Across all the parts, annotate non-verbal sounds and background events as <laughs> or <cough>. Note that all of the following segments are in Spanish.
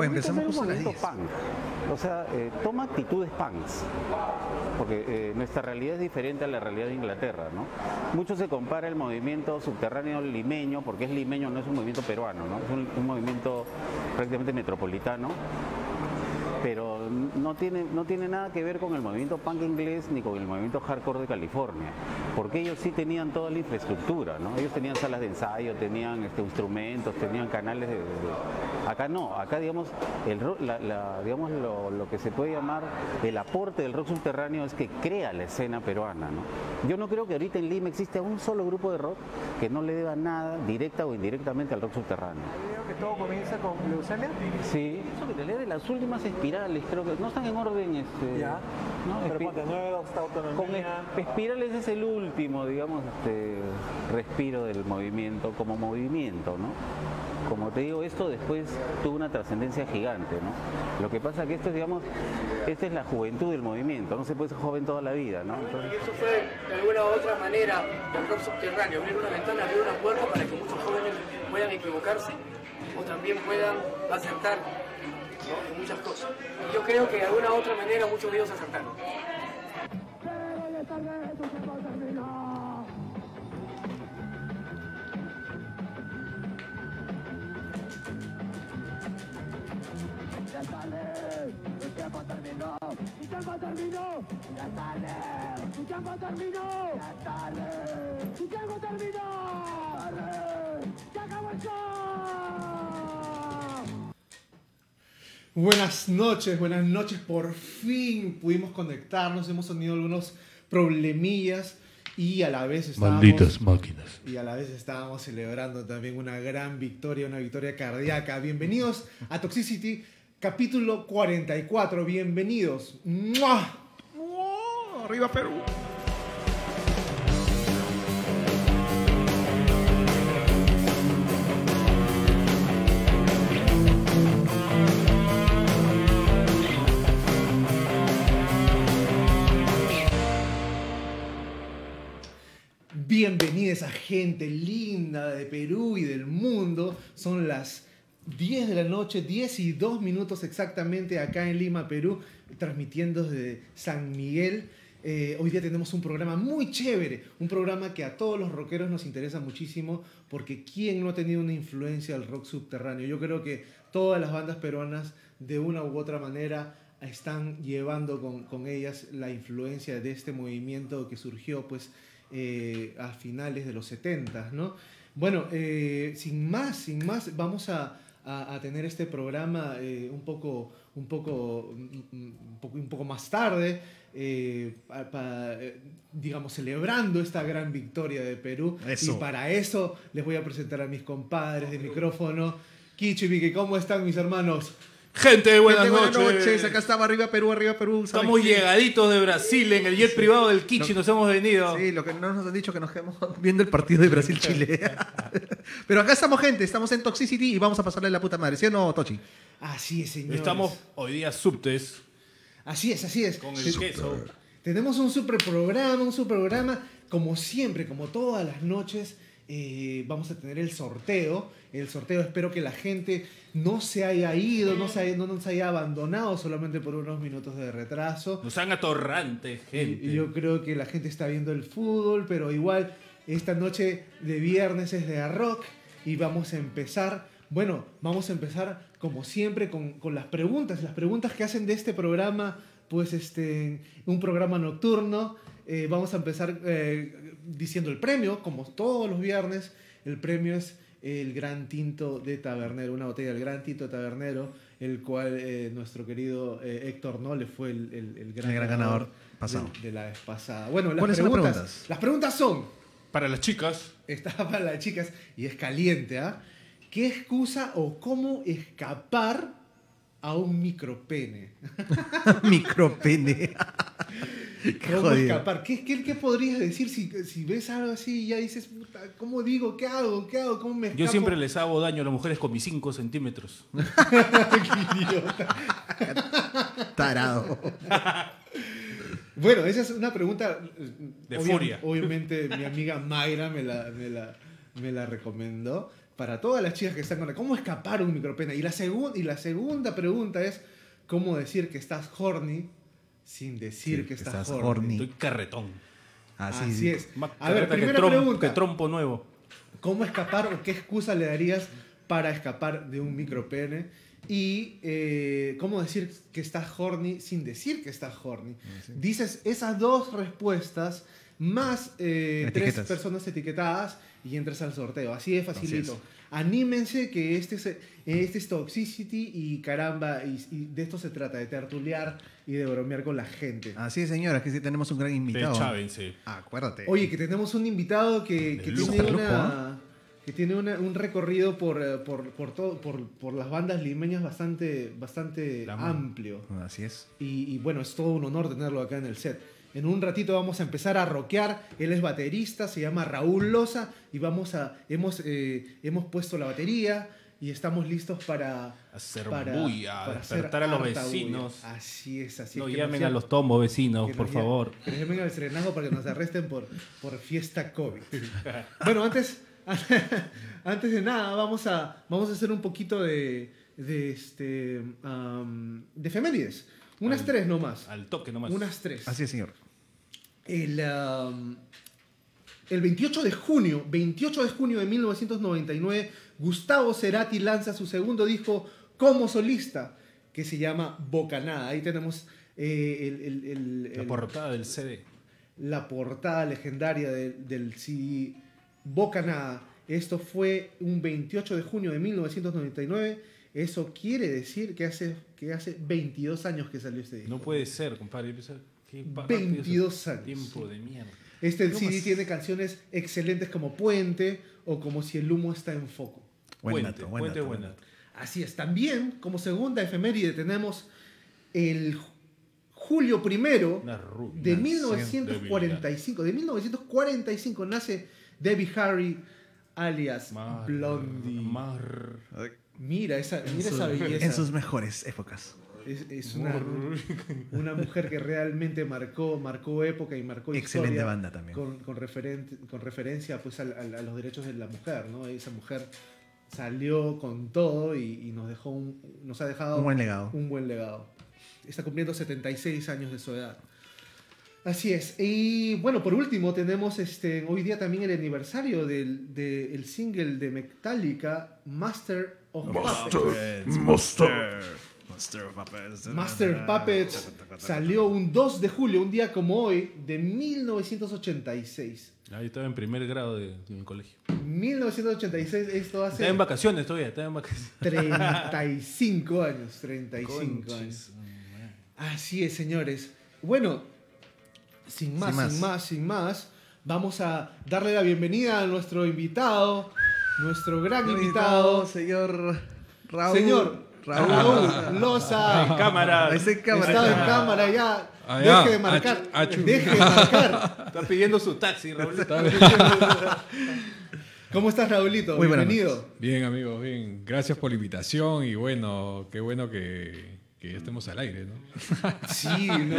Oye, empezamos movimiento 10. punk. O sea, eh, toma actitudes punks. Porque eh, nuestra realidad es diferente a la realidad de Inglaterra, ¿no? Mucho se compara el movimiento subterráneo limeño, porque es limeño, no es un movimiento peruano, ¿no? Es un, un movimiento prácticamente metropolitano pero no tiene, no tiene nada que ver con el movimiento punk inglés ni con el movimiento hardcore de California, porque ellos sí tenían toda la infraestructura, ¿no? Ellos tenían salas de ensayo, tenían este, instrumentos, tenían canales de, Acá no, acá digamos, el, digamos lo, lo que se puede llamar el aporte del rock subterráneo es que crea la escena peruana, ¿no? Yo no creo que ahorita en Lima exista un solo grupo de rock que no le deba nada, directa o indirectamente, al rock subterráneo. Que todo comienza con leucemia. Sí, eso que en realidad de las últimas espirales, creo que no están en orden. Este, Ya. ¿no? Pero ponte nuevo, está con autonomía. es- espirales es el último, digamos, este, respiro del movimiento como movimiento, ¿no? Como te digo, esto después tuvo una trascendencia gigante, ¿no? Lo que pasa que esto es, digamos, esta es la juventud del movimiento, no se puede ser joven toda la vida, ¿no? Entonces, Y eso fue de alguna u otra manera el rock subterráneo, abrir una ventana, abrir una puerta para que muchos jóvenes puedan equivocarse también puedan acertar en muchas cosas. Y yo creo que de alguna u otra manera muchos de ellos acertaron. Buenas noches, buenas noches. Por fin pudimos conectarnos. Hemos tenido algunos problemillas y a la vez estábamos, Malditas máquinas. y a la vez estábamos celebrando también una gran victoria, una victoria cardíaca. Bienvenidos a Toxicity, capítulo 44. Bienvenidos. ¡Mua! ¡Oh, arriba Perú! Bienvenidos a gente linda de Perú y del mundo. Son las 10 de la noche, 10 y 2 minutos exactamente acá en Lima, Perú, transmitiendo desde San Miguel. Eh, hoy día tenemos un programa muy chévere, un programa que a todos los rockeros nos interesa muchísimo porque ¿quién no ha tenido una influencia del rock subterráneo? Yo creo que todas las bandas peruanas de una u otra manera están llevando con, con ellas la influencia de este movimiento que surgió pues eh, a finales de los 70, ¿no? Bueno, eh, sin más, sin más, vamos a, a- a tener este programa eh, un, poco, un, poco, un, poco, un poco más tarde, pa- pa- digamos, celebrando esta gran victoria de Perú. Eso. Y para eso les voy a presentar a mis compadres de micrófono. Kichi y Vicky, ¿cómo están mis hermanos? Gente, buenas, Gente, buenas noches. noches. Acá estaba arriba Perú, arriba Perú. ¿sabes Estamos qué? llegaditos de Brasil en el jet privado del Kichi, nos hemos venido. Sí, lo que no nos han dicho que nos quedemos <laughs> viendo el partido de Brasil-Chile. <laughs> Pero acá estamos, gente. Estamos en Toxicity y vamos a pasarle la puta madre. ¿Sí o no, Tochi? Así es, señores. Estamos hoy día subtes Así es, así es. con el Sí, queso. Tenemos un super programa, un super programa. Como siempre, como todas las noches, eh, vamos a tener el sorteo. El sorteo, espero que la gente no se haya ido, no, se haya- no nos haya abandonado solamente por unos minutos de retraso. Nos han atorrantes, gente. Y yo creo que la gente está viendo el fútbol, pero igual esta noche de viernes es de rock y vamos a empezar, bueno, vamos a empezar como siempre con, con las preguntas, las preguntas que hacen de este programa, pues este, un programa nocturno. Eh, vamos a empezar eh, diciendo el premio, como todos los viernes, el premio es el Gran Tinto de Tabernero, una botella del Gran Tinto de Tabernero, el cual eh, nuestro querido eh, Héctor Nole fue el, el- el gran, El gran ganador pasado. de, de la vez pasada. Bueno, las ¿Cuáles son las preguntas, preguntas? las preguntas son, Para las chicas, está <laughs> para las chicas y es caliente, ¿ah? ¿Qué excusa o cómo escapar a un micropene? <laughs> Micropene. <laughs> <laughs> Qué ¿Cómo escapar? ¿Qué, qué, qué podrías decir si, si ves algo así y ya dices, puta, ¿cómo digo? ¿Qué hago? ¿Qué hago? ¿Cómo me escapo? yo siempre les hago daño a las mujeres con mis 5 centímetros. <laughs> Qué idiota. <laughs> Tarado. Bueno, esa es una pregunta. eh, De obvia- furia. Obviamente, mi amiga Mayra me la, me la, me la recomendó. para todas las chicas que están con la- ¿Cómo escapar un micropene? Y la, segun- y la segunda pregunta es, ¿cómo decir que estás horny sin decir Sí, que estás, estás horny? Estoy carretón. Así, Así es. Más A ver, carreta que, primera trom- pregunta. que trompo nuevo. ¿Cómo escapar o qué excusa le darías para escapar de un micropene? Y eh, cómo decir que estás horny sin decir que estás horny. Dices esas dos respuestas más eh, tres personas etiquetadas y entras al sorteo. Así de facilito. Así Anímense que este es, este es Toxicity y caramba, y, y de esto se trata, de tertuliar y de bromear con la gente. Así es, señora, que sí tenemos un gran De invitado. Chávense. Acuérdate. Oye, que tenemos un invitado que, que lujo. tiene, Lujo, una, que tiene una- un recorrido por, eh, por, por, todo, por, por las bandas limeñas bastante, bastante amplio. Así es. Y, y bueno, es todo un honor tenerlo acá en el set. En un ratito vamos a empezar a rockear. Él es baterista, se llama Raúl Loza y vamos a hemos eh, hemos puesto la batería y estamos listos para Hacer para, bulla, para hacer despertar a los vecinos. bulla. Así es, así No es. que llamen a los tombos vecinos, por favor. Que nos llamen al serenazgo para que nos arresten por, por fiesta COVID. <laughs> bueno, antes, <laughs> antes de nada, vamos a, vamos a hacer un poquito de, de, este, am, de efemérides. Unas Al- tres nomás. Al toque nomás. Unas tres. Así es, señor. El, am, el 28 de junio, 28 de junio de 1999, Gustavo Cerati lanza su segundo disco como solista, que se llama Bocanada. Ahí tenemos eh, el- el- el- La portada del CD. la portada legendaria de- del CD Bocanada. Esto fue un 28 de junio de 1999. Eso quiere decir que hace, que hace 22 años que salió este disco. No puede ser, compadre. Yo pensaba, qué rápido 22 ese años. Tiempo de mierda. Este ¿Cómo CD tiene canciones excelentes como Puente o como Si el humo está en foco. Buen Puente, dato, buen puente dato, dato. Así es. También, como segunda efeméride, tenemos el ju- julio primero de una 1945. De 1945 nace Debbie Harry, alias Mar- Blondie. Mar- Mira esa, mira su- esa belleza. en sus mejores épocas. Es, es una, <laughs> una mujer que realmente marcó, marcó época y marcó Excelente historia banda también. Con, con, con referencia pues, a, los derechos de la mujer. ¿no? Esa mujer salió con todo y, y nos, dejó un- nos ha dejado Un buen legado. un buen legado. Está cumpliendo 76 años de su edad. Así es. Y bueno, por último tenemos este, hoy día también el aniversario del, del single de Metallica, Master of Puppets. Monster. Monster of Puppets. Master of Puppets salió un 2 de julio, un día como hoy, de 1986. Ah, yo estaba en primer grado de, de mi colegio. 1986, esto hace Estaba en vacaciones todavía, estaba en vacaciones. <laughs> 35 años, 35 años. Así es, señores. Bueno, sin más, Sin sin más. más, sin más, vamos a darle la bienvenida a nuestro invitado, nuestro gran invitado, señor Raúl. señor Raúl Loza. En cámara. Ahí está en cámara. Está en cámara ya. Ah, ya. Deje de marcar. Achu-. Deje de marcar. <laughs> Está pidiendo su taxi, Raúl. <laughs> ¿Cómo estás, Raulito? Muy Bienvenido. Bien, amigos, bien. Gracias por la invitación y bueno, qué bueno que, que estemos al aire, ¿no? <laughs> Sí, ¿no?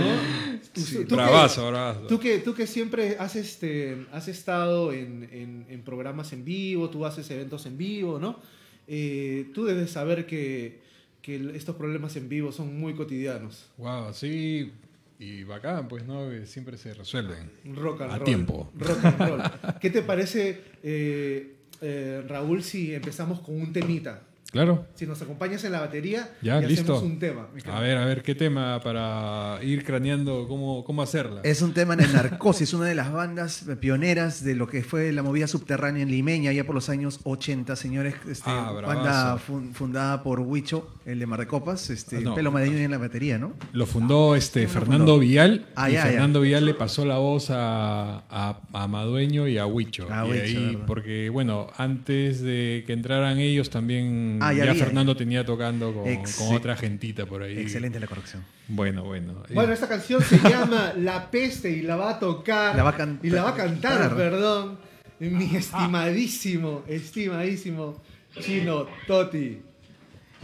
Tú- tú que- bravazo, bravazo. Tú que, tú que siempre has, este, has estado en, en- en programas en vivo, tú haces eventos en vivo, ¿no? Eh, tú debes saber que, que estos problemas en vivo son muy cotidianos. Wow, sí. Y bacán, pues, ¿no? Que siempre se resuelven. Rock and A roll. tiempo. Rock and roll. <laughs> ¿Qué te parece, eh, eh, Raúl, si empezamos con un temita? Claro. Si nos acompañas en la batería Ya, y listo. hacemos un tema. A ver, a ver, ¿qué tema para ir craneando cómo, cómo hacerla? Es un tema en el Narcosis, una de las bandas pioneras de lo que fue la movida subterránea en Limeña, ya por los años 80, señores. Este, Ah, banda fun- fundada por Huicho, el de Mar de Copas, este, Ah, no. Pelo Madreño en la batería, ¿no? Lo fundó este lo Fernando fundó? Vial Ah, y ya, ya. Fernando Vial le pasó la voz a, a, a Madueño y a Huicho. A y Huicho, porque bueno, antes de que entraran ellos también Ah, ya. Fernando tenía tocando con, otra gentita por ahí. Excelente la corrección. Bueno, bueno. Bueno, esta canción se llama La Peste y la va a tocar. La va a cantar. Y la va a cantar, Cantar. perdón. Mi estimadísimo, estimadísimo Chino Toti.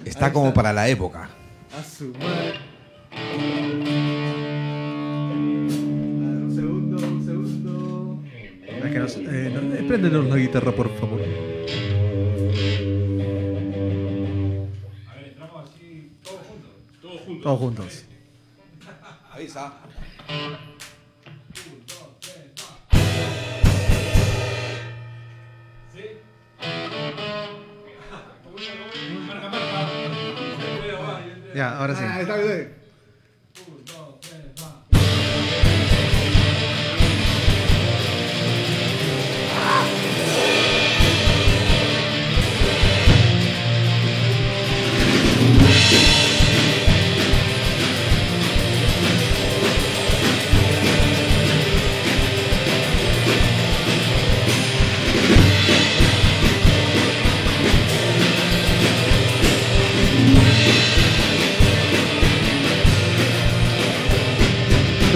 Está Ahí como está. para la época. A su madre. A ver, un segundo, un segundo. Es que nos- eh, no- eh, préndenos la guitarra, por favor. Todos juntos. Avisa. Ya, ahora sí. Ah, está bien.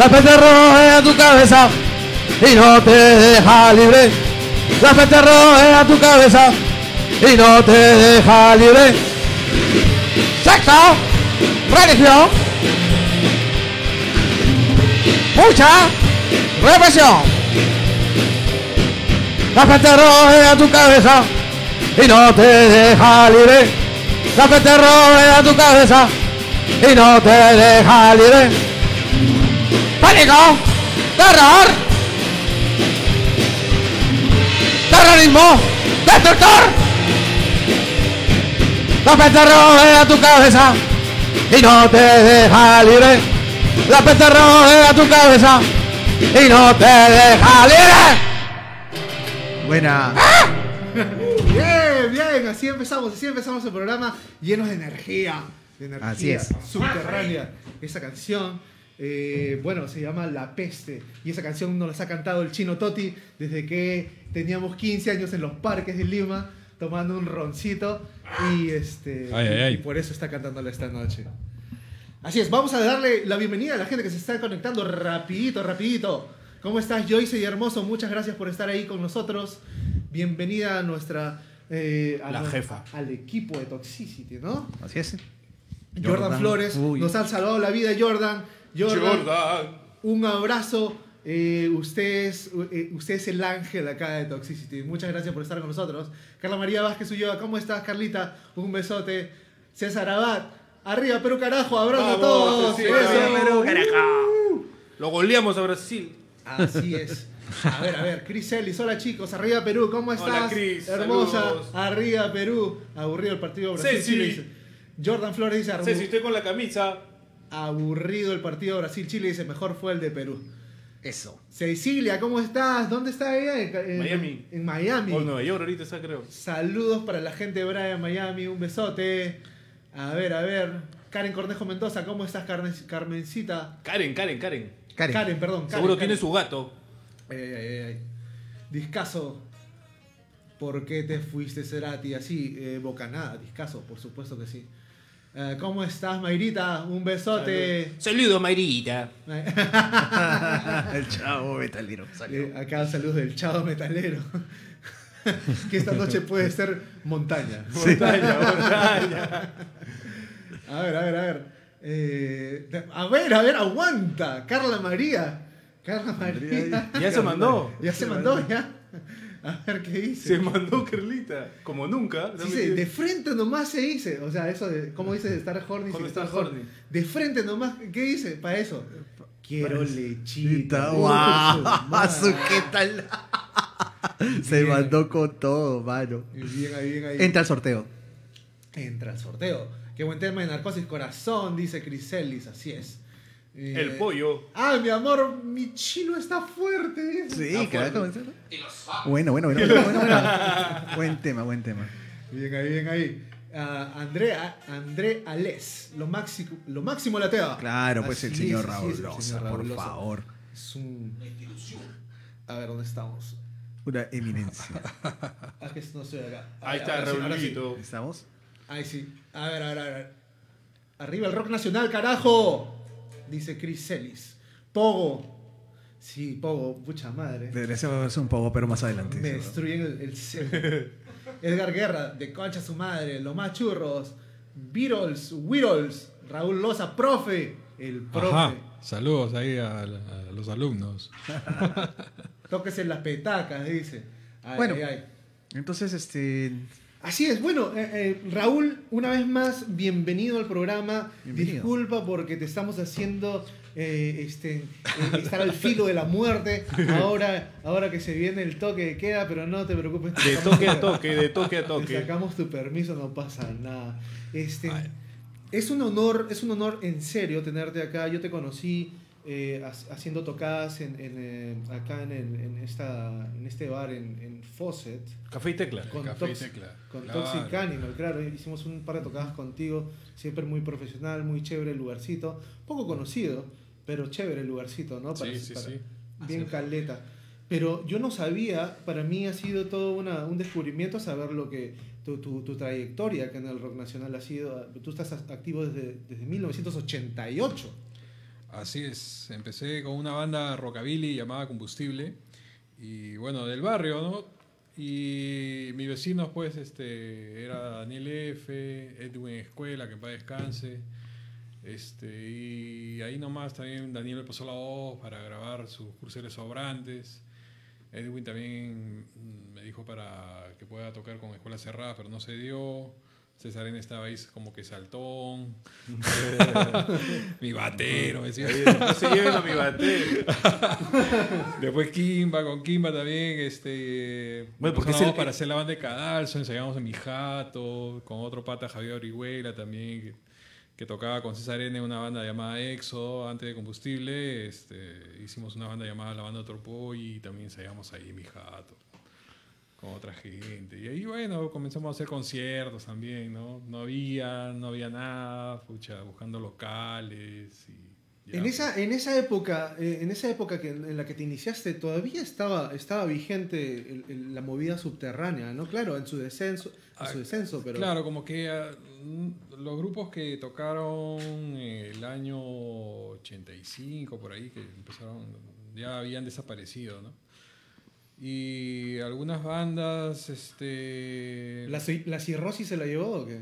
La peste roja tu cabeza y no te deja libre. La peste roja tu cabeza y no te deja libre. Sexo, religión, mucha represión. La peste roja tu cabeza y no te deja libre. La peste roja tu cabeza y no te deja libre pánico, terror, terrorismo, destructor. La peste rodea tu cabeza y no te deja libre. La peste rodea tu cabeza y no te deja libre. Buena. Bien, bien, así empezamos, así empezamos el programa llenos de energía, de energía Así es. subterránea. Esa canción, eh, bueno, se llama La Peste y esa canción nos la ha cantado el chino Toti desde que teníamos 15 años en los parques de Lima tomando un roncito y este Ay, ay, ay. y por eso está cantándola esta noche. Así es, vamos a darle la bienvenida a la gente que se está conectando rapidito, rapidito. ¿Cómo estás, Joyce y Hermoso? Muchas gracias por estar ahí con nosotros. Bienvenida a nuestra... eh, a La jefa. Al equipo de Toxicity, ¿no? Así es. Jordan, Jordan, Flores, uy. nos han salvado la vida, Jordan. Jordan, Jordan. un abrazo. Eh, usted, es, eh, usted es el ángel acá de Toxicity. Muchas gracias por estar con nosotros. Carla María Vázquez Ulloa, ¿cómo estás, Carlita? Un besote. César Abad, arriba Perú, carajo, abrazo a todos. sí, arriba, Perú, Uh. Lo goleamos a Brasil. Así es. A ver, a ver, Cris Ellis, hola chicos, arriba Perú, ¿cómo estás? Hola, Cris, Hermosa, saludos. arriba Perú. Aburrido el partido Ceci. Dice. Jordan Flores dice, Sí, si estoy con la camisa. Aburrido el partido Brasil-Chile, dice, mejor fue el de Perú. Eso. Cecilia, ¿cómo estás? ¿Dónde está ella? En, en- Miami. En Miami. O Nueva York ahorita está, creo. Saludos para la gente de Brian Miami, un besote. A ver, a ver. Karen Cornejo Mendoza, ¿cómo estás, Carmen- Carmencita? Karen, Karen, Karen. Karen. perdón. Karen, Seguro Karen. tiene su gato. Ay, ay, ay, ay. Discaso. ¿Por qué te fuiste, Cerati? Así, eh, bocanada, discaso, por supuesto que sí. Eh, ¿Cómo estás, Mayrita? Un besote. Saludos, Mayrita. <laughs> El chavo metalero. Eh, acá saludos del chavo metalero. <laughs> que esta noche puede ser montaña. Montaña, montaña. A ver, a ver, a ver. Eh, a ver, a ver, aguanta. Carla María. Carla María. Ya se mandó. Ya se mandó, ya. A ver qué dice. Se mandó Carlita. Como nunca. Dice, de frente nomás se dice. O sea, eso de, ¿cómo dice de estar horny? Sin estás horny. De frente nomás, ¿qué dice? Para eso. Quiero lechita. Wow. <laughs> Su ¿Qué tal? Se Bien. mandó con todo, mano. Bien ahí, bien ahí. Entra al sorteo. Entra el sorteo. Qué buen tema de narcosis corazón, dice Criselis, así es. Eh, El pollo. Ah, mi amor, mi chino está fuerte. Sí, Ah, claro. fuerte. Bueno, bueno, bueno, bueno, bueno, bueno. <laughs> Buen tema, buen tema. Bien ahí, bien ahí. Ah, André, ah, André Alés, lo máximo, lo máximo lateo. Claro, pues el señor Raúl el Loza, por Loza. favor. Es un. A ver, ¿dónde estamos? Una eminencia. <laughs> Ah, que no estoy acá. Ahí Ah, está ahora sí. ¿Estamos? Ahí sí. A ver, a ver, a ver. Arriba el rock nacional, carajo. Dice Chris Ellis. Pogo. Sí, Pogo, pucha madre. Debería ser un poco, pero más adelante. Me destruyen el, el cerebro. <laughs> Edgar Guerra, de concha su madre, los más churros. Beatles, Whittles, Raúl Loza, profe. El profe. Ajá. Saludos ahí a los alumnos. <laughs> Tóquese las petacas, dice. Ay, Bueno. ay, ay. Entonces, este. Así es, bueno, eh, eh, Raúl, una vez más, bienvenido al programa. Bienvenido. Disculpa porque te estamos haciendo eh, este, eh, estar al filo de la muerte. Ahora, ahora que se viene el toque de queda, pero no te preocupes. te De toque a toque, de toque a Te toque. sacamos tu permiso, no pasa nada. Este, Ay. es un honor, es un honor en serio tenerte acá. Yo te conocí eh, ha- haciendo tocadas en, en, eh, acá en, el- en esta, en este bar en, en Fawcett. Café y tecla. Con, Café y Tox- Tecla. con Claro. Toxic Animal, claro. Hicimos un par de tocadas contigo, siempre muy profesional, muy chévere el lugarcito. Poco conocido, pero chévere el lugarcito, ¿no? Sí, sí, para- sí. Bien caleta. Pero yo no sabía, para mí ha sido todo una, un descubrimiento saber lo que tu, tu, tu trayectoria acá en el rock nacional ha sido. Tú estás activo desde, desde 1988. Así es, empecé con una banda rockabilly llamada Combustible y bueno, del barrio, ¿no? Y mis vecinos pues este era Daniel F, Edwin Escuela, que en paz descanse. Este, y ahí nomás también Daniel me pasó la voz para grabar sus cruceres sobrantes. Edwin también me dijo para que pueda tocar con Escuela Cerrada, pero no se dio. César N estaba ahí como que saltón. <laughs> Mi batero, decía. No se lleven a mi batero. Después Kimba, con Kimba también, este... Bueno, porque nos es el- vamos para hacer la banda de Cadalso, ensayamos en Mi Jato, con otro pata, Javier Orihuela también, que, que tocaba con César N, una banda llamada Éxodo, antes de Combustible, este, hicimos una banda llamada La Banda Torpoy y también ensayamos ahí en Mi Jato, con otra gente. Y ahí, bueno, comenzamos a hacer conciertos también, ¿no? No había, no había nada, pucha, buscando locales y... ya, En esa, en esa época, eh, en esa época que, en la que te iniciaste, todavía estaba, estaba vigente el- el- la movida subterránea, ¿no? Claro, en su descenso, en su Ah, descenso, pero Claro, como que ah, mm, los grupos que tocaron el año 85, por ahí, que empezaron, ya habían desaparecido, ¿no? Y algunas bandas, este... ¿La, la cirrosis se la llevó o qué?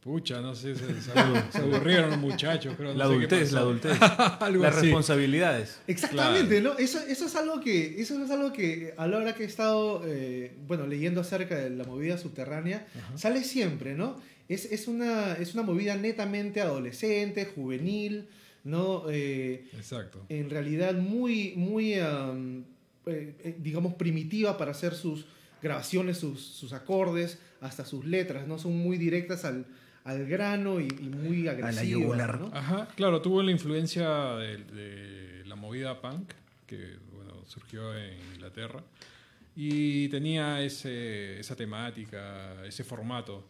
Pucha, no sé, se, se abu- <laughs> se aburrieron los muchachos, creo. no La sé qué adultez, la adultez. <laughs> Las así. responsabilidades. Exactamente, ¿no? Eso, eso es algo que, eso es algo que a la hora que he estado, eh, bueno, leyendo acerca de la movida subterránea, sale siempre, ¿no? Es, es, una, es una movida netamente adolescente, juvenil, ¿no? Eh, Exacto. en realidad muy, muy, eh, eh, digamos, primitiva para hacer sus grabaciones, sus, sus acordes, hasta sus letras, ¿no? Son muy directas al, al grano y, y muy agresivas, yugular. ¿no? Ajá, claro, tuvo la influencia de, de la movida punk, que bueno, surgió en Inglaterra, y tenía ese, esa temática, ese formato.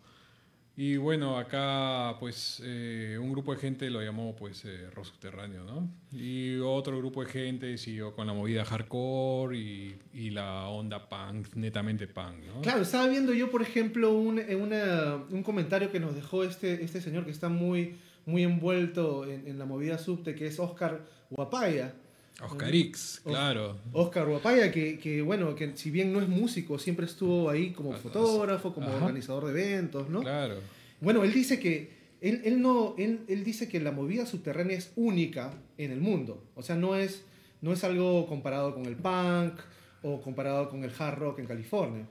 Y bueno, acá pues eh, un grupo de gente lo llamó pues eh, rock subterráneo, ¿no? Y otro grupo de gente siguió con la movida hardcore y, y la onda punk, netamente punk, ¿no? Claro, estaba viendo yo, por ejemplo, un, eh, un comentario que nos dejó este, este señor que está muy, muy envuelto en, en la movida subte, que es Oscar Guapaya. Oscar X, claro. Oscar Guapaya, que, que, bueno, que si bien no es músico, siempre estuvo ahí como Ah, fotógrafo, como ajá. organizador de eventos, ¿no? Claro. Bueno, él dice que él, él no, él, él dice que la movida subterránea es única en el mundo. O sea, no es, no es algo comparado con el punk o comparado con el hard rock en California.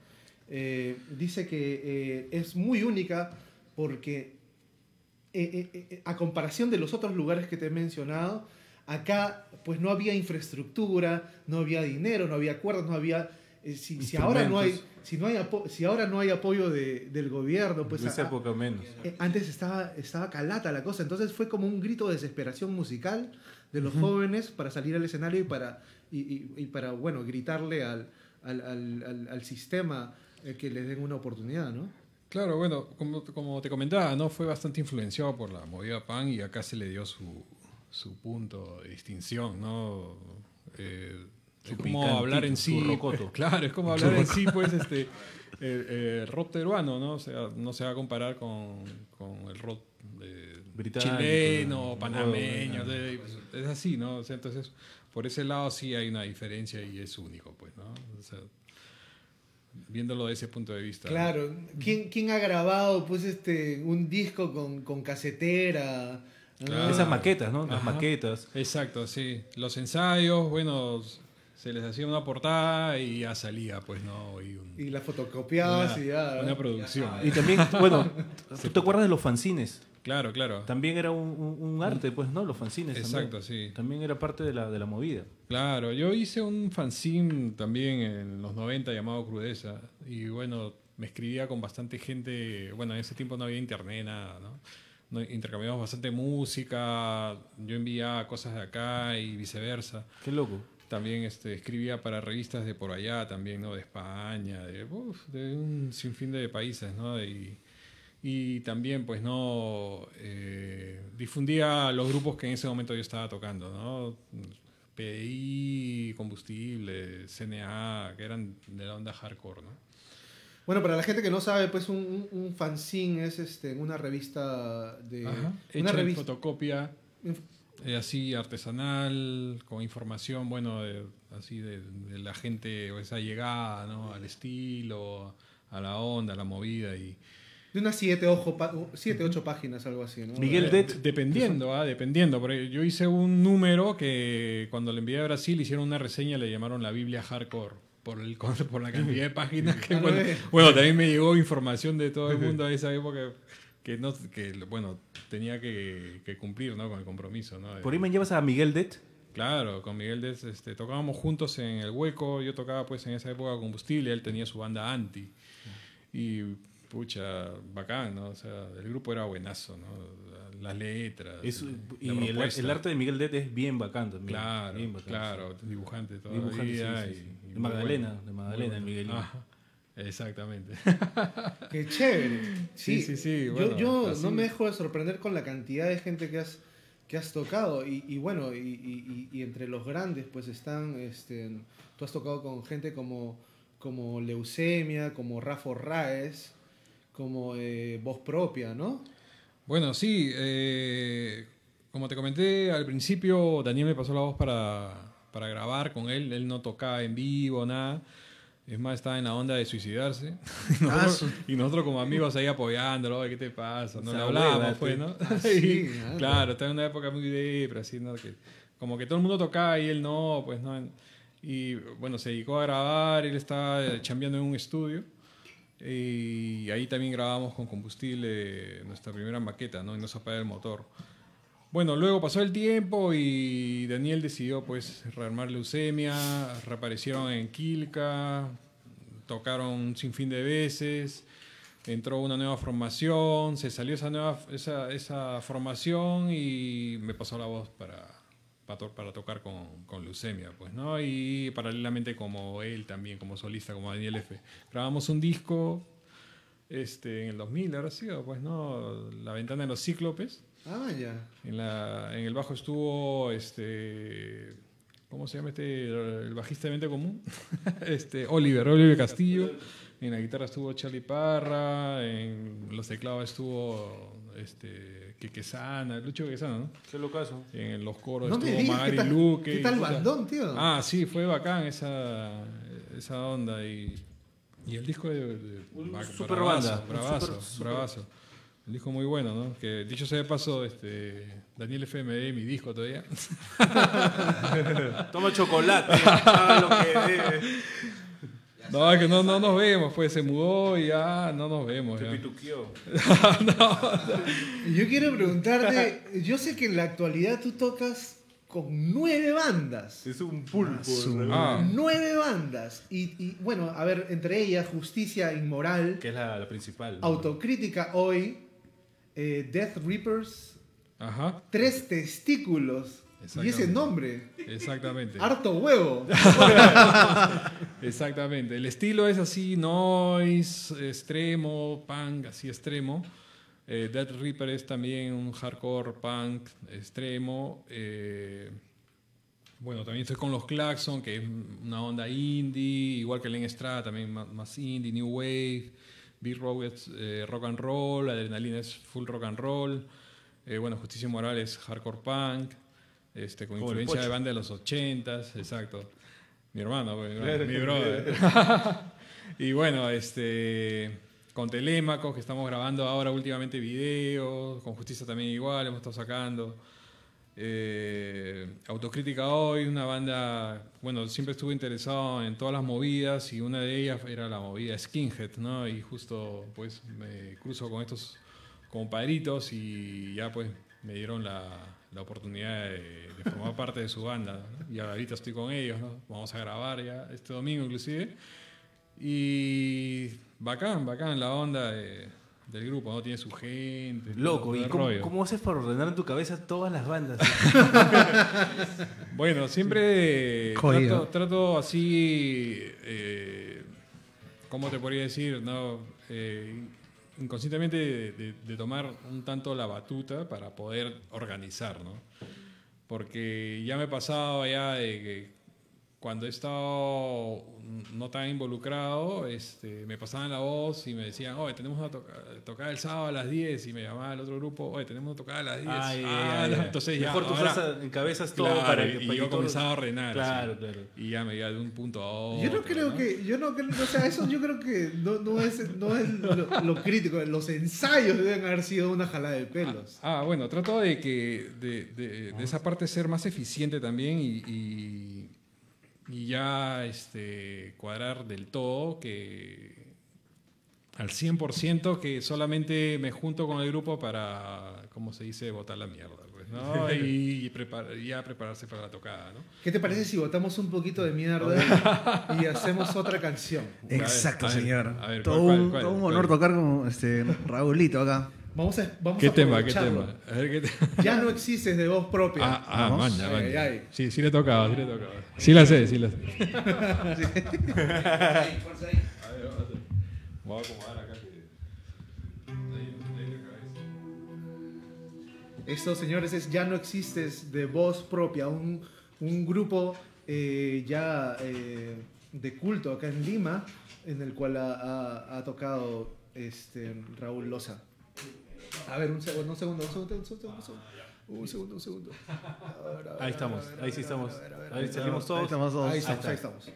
Eh, dice que eh, es muy única porque eh, a comparación de los otros lugares que te he mencionado, acá pues no había infraestructura, no había dinero, no había acuerdos, no había... eh, si, si ahora no hay, si no hay, si ahora no hay apoyo de- del gobierno, pues en esa a- época menos. eh, antes estaba, estaba calata la cosa, entonces fue como un grito de desesperación musical de los jóvenes para salir al escenario y para, y, y- y para bueno, gritarle al, al, al- al- al sistema eh, que les den una oportunidad, ¿no? Claro, bueno, como, como te comentaba, ¿no? Fue bastante influenciado por la movida punk y acá se le dio su, su punto de distinción, ¿no? Eh, es como hablar en sí. rocoto. <laughs> Claro, es como hablar en sí, pues, este, el, el rock peruano, ¿no? O sea, no se va a comparar con, con el rock de Británico, chileno, ¿no? panameño, de- es así, ¿no? O sea, entonces, por ese lado sí hay una diferencia y es único, pues, ¿no? O sea, viéndolo de ese punto de vista. Claro, ¿quién, quién ha grabado pues este un disco con, con casetera? Esas maquetas, ¿no? Las Ajá. maquetas. Exacto, sí. Los ensayos, bueno, se les hacía una portada y ya salía, pues, ¿no? Y un- Y la fotocopiabas y ya. una, una producción. Y también, <laughs> bueno, <laughs> ¿tú te acuerdas de los fanzines? Claro, claro. También era un, un- un arte, pues, ¿no? Los fanzines. Exacto, también. sí. También era parte de la, de la movida. Claro, yo hice un fanzine también en los 90 llamado Crudeza y bueno, me escribía con bastante gente, bueno, en ese tiempo no había internet, nada, ¿no? Intercambiamos bastante música, yo enviaba cosas de acá y viceversa. Qué loco. También este, escribía para revistas de por allá, también, ¿no? De España, de, uf, de un sinfín de países, ¿no? Y, y también, pues, ¿no? Eh, difundía los grupos que en ese momento yo estaba tocando, ¿no? PDI, Combustible, CNA, que eran de la onda hardcore, ¿no? Bueno, para la gente que no sabe, pues un, un- fanzine es este, una revista de. Ajá. Una Hecha en revista. fotocopia, Inf- eh, así artesanal, con información, bueno, de, así de, de la gente, o esa llegada, ¿no? Al estilo, a la onda, a la movida y... De unas 7, ocho, pa- siete, ocho páginas, algo así, ¿no? Miguel Eh, Det. Dependiendo, ah, dependiendo. Porque yo hice un número que cuando le envié a Brasil hicieron una reseña, le llamaron la Biblia Hardcore. Por, el, por la cantidad de <laughs> páginas que... Ah, no Bueno, también me llegó información de todo el mundo a esa época que, no, que bueno, tenía que, que cumplir ¿no? con el compromiso. ¿no? Por ahí me llevas a Miguel Det. Claro, con Miguel Des, este, tocábamos juntos en El Hueco, yo tocaba pues en esa época combustible, él tenía su banda Anti. Y pucha, bacán, ¿no? O sea, el grupo era buenazo, ¿no? Las letras. Es- la y el, el arte de Miguel Det es bien bacán también. Claro, bien bacán, claro, dibujante todo Dibujante, sí. De Magdalena, de Magdalena, el Miguel. exactamente. <laughs> Qué chévere. Sí, Sí, sí, sí, Yo- bueno, yo no me dejo de sorprender con la cantidad de gente que has, que has tocado. Y, y bueno, y, y- y- y entre los grandes, pues están. Este, tú has tocado con gente como, como Leucemia, como Rafa Raes, como eh, Voz Propia, ¿no? Bueno, sí, eh, como te comenté al principio, Daniel me pasó la voz para, para grabar con él. Él no tocaba en vivo, nada. Es más, estaba en la onda de suicidarse. Y <laughs> Ah, nosotros, y nosotros como amigos ahí apoyándolo, "Oye, ¿qué te pasa? No Esa le hablábamos, hueva, pues, ¿no? Ah, <laughs> sí, Y, ah, claro, estaba en una época muy depre, así, ¿no? Que, como que todo el mundo tocaba y él no, pues, ¿no? Y, bueno, se dedicó a grabar, él estaba eh, chambeando en un estudio. Y ahí también grabamos con combustible nuestra primera maqueta, ¿no? Y no se apaga el motor. Bueno, luego pasó el tiempo y Daniel decidió pues rearmar Leucemia, reaparecieron en Quilca, tocaron un sinfín de veces, entró una nueva formación, se salió esa nueva esa, formación y me pasó la voz para, para tocar con, con Leucemia, pues, ¿no? Y paralelamente como él también, como solista, como Daniel F. Grabamos un disco este, en el 2000, ahora sido, pues, ¿no? La ventana de los cíclopes. Ah, ya. En, la, en el bajo estuvo este. ¿Cómo se llama este? El bajista de mente común. <laughs> este, Oliver, Oliver Castillo. En la guitarra estuvo Charlie Parra. En los teclados estuvo este, Quequesana, Lucho Quequesana, ¿no? Qué locazo. En los coros No estuvo Magari ¿qué tal, Luque. ¿qué tal bandón, tío? Ah, sí, fue bacán esa, esa onda. Y, y el disco de. de- Un ba- super bravazo, Bravazo, bravazo. El disco muy bueno, ¿no? Que dicho sea de paso, este, Daniel FMD, mi disco todavía. <laughs> Toma chocolate. haga lo que debe. No, es que no, no nos vemos, pues se mudó y ya no nos vemos. Se pituqueó. <laughs> Yo quiero preguntarte, yo sé que en la actualidad tú tocas con nueve bandas. Es un pulpo. Ah, Nueve bandas. Y, y, bueno, a ver, entre ellas Justicia Inmoral, Que es la, la principal. ¿no? Autocrítica Hoy, eh, Death Reapers, ajá, Tres Testículos. Y ese nombre, exactamente. harto huevo. <laughs> Exactamente. El estilo es así, noise, extremo, punk, así extremo. Eh, Death Reaper es también un hardcore punk extremo. Eh, bueno, también estoy con los Claxon, que es una onda indie, igual que Len Estrada, también más, más indie, new wave. Big Rock es eh, rock and roll, Adrenalina es full rock and roll. Eh, bueno, Justicia Moral es hardcore punk, este, con Como influencia de banda de los 80s, exacto. Mi hermano, mi brother. <laughs> y bueno, este con Telémaco, que estamos grabando ahora últimamente videos, con Justicia también igual, hemos estado sacando. Eh, Autocrítica Hoy, una banda, bueno, siempre estuve interesado en todas las movidas y una de ellas era la movida Skinhead, ¿no? Y justo pues me cruzo con estos compadritos y ya pues me dieron la, la oportunidad de, formar parte de su banda. ¿no? Y ahorita estoy con ellos, ¿no? Vamos a grabar ya este domingo inclusive. Y bacán, bacán la onda de- del grupo, ¿no? Tiene su gente. Loco, todo ¿y cómo, haces para ordenar en tu cabeza todas las bandas? <laughs> Bueno, siempre Jodido. trato, trato así, eh, ¿cómo te podría decir? No, Eh, inconscientemente de, de- de tomar un tanto la batuta para poder organizar, ¿no? Porque ya me pasaba ya de que cuando he estado no tan involucrado, este, me pasaban la voz y me decían, oye, tenemos una toca- tocada el sábado a las 10 y me llamaba el otro grupo, oye, tenemos una tocada a las 10. Ah, ya, Ah, ya, ya. Entonces ya, Mejor tú ahora- encabezas todo Claro, para que y para yo todo- comenzaba a ordenar. Claro, así. claro. Y ya me iba de un punto a otro. Yo no creo ¿no? que, yo no creo, o sea, eso yo creo que no, no es, no es lo, lo crítico. Los ensayos deben haber sido una jalada de pelos. Ah, bueno, trato de que de, de- de esa parte ser más eficiente también y, y- y ya este, cuadrar del todo que al 100% que solamente me junto con el grupo para, ¿cómo se dice?, botar la mierda. Pues, ¿no? <laughs> y, prepar- ya prepararse para la tocada. ¿no? ¿Qué te parece si botamos un poquito de mierda y <laughs> hacemos otra canción? Exacto, a ver, señor. a ver, todo, ¿cuál, un, cuál, todo un cuál? honor tocar con este Raulito acá. Vamos a, vamos ¿Qué a tema? ¿Qué tema? A ver, ¿qué te- <laughs> Ya no existes de voz propia. Ah, ah, Vamos. maña, Ay, maña. ay. Sí, sí le tocaba, sí le tocaba. Sí la sé, sí la sé. Voy a acomodar acá. Esto, señores, es Ya no existes de voz propia, un, un grupo eh, ya eh, de culto acá en Lima, en el cual ha, ha- ha tocado este, Raúl Loza. A ver, un segundo, un segundo, un segundo, un segundo, un segundo. Un segundo, un segundo. Ver, ver, Ahí estamos, ahí sí estamos. Ahí salimos todos. Ahí estamos. Ahí estamos,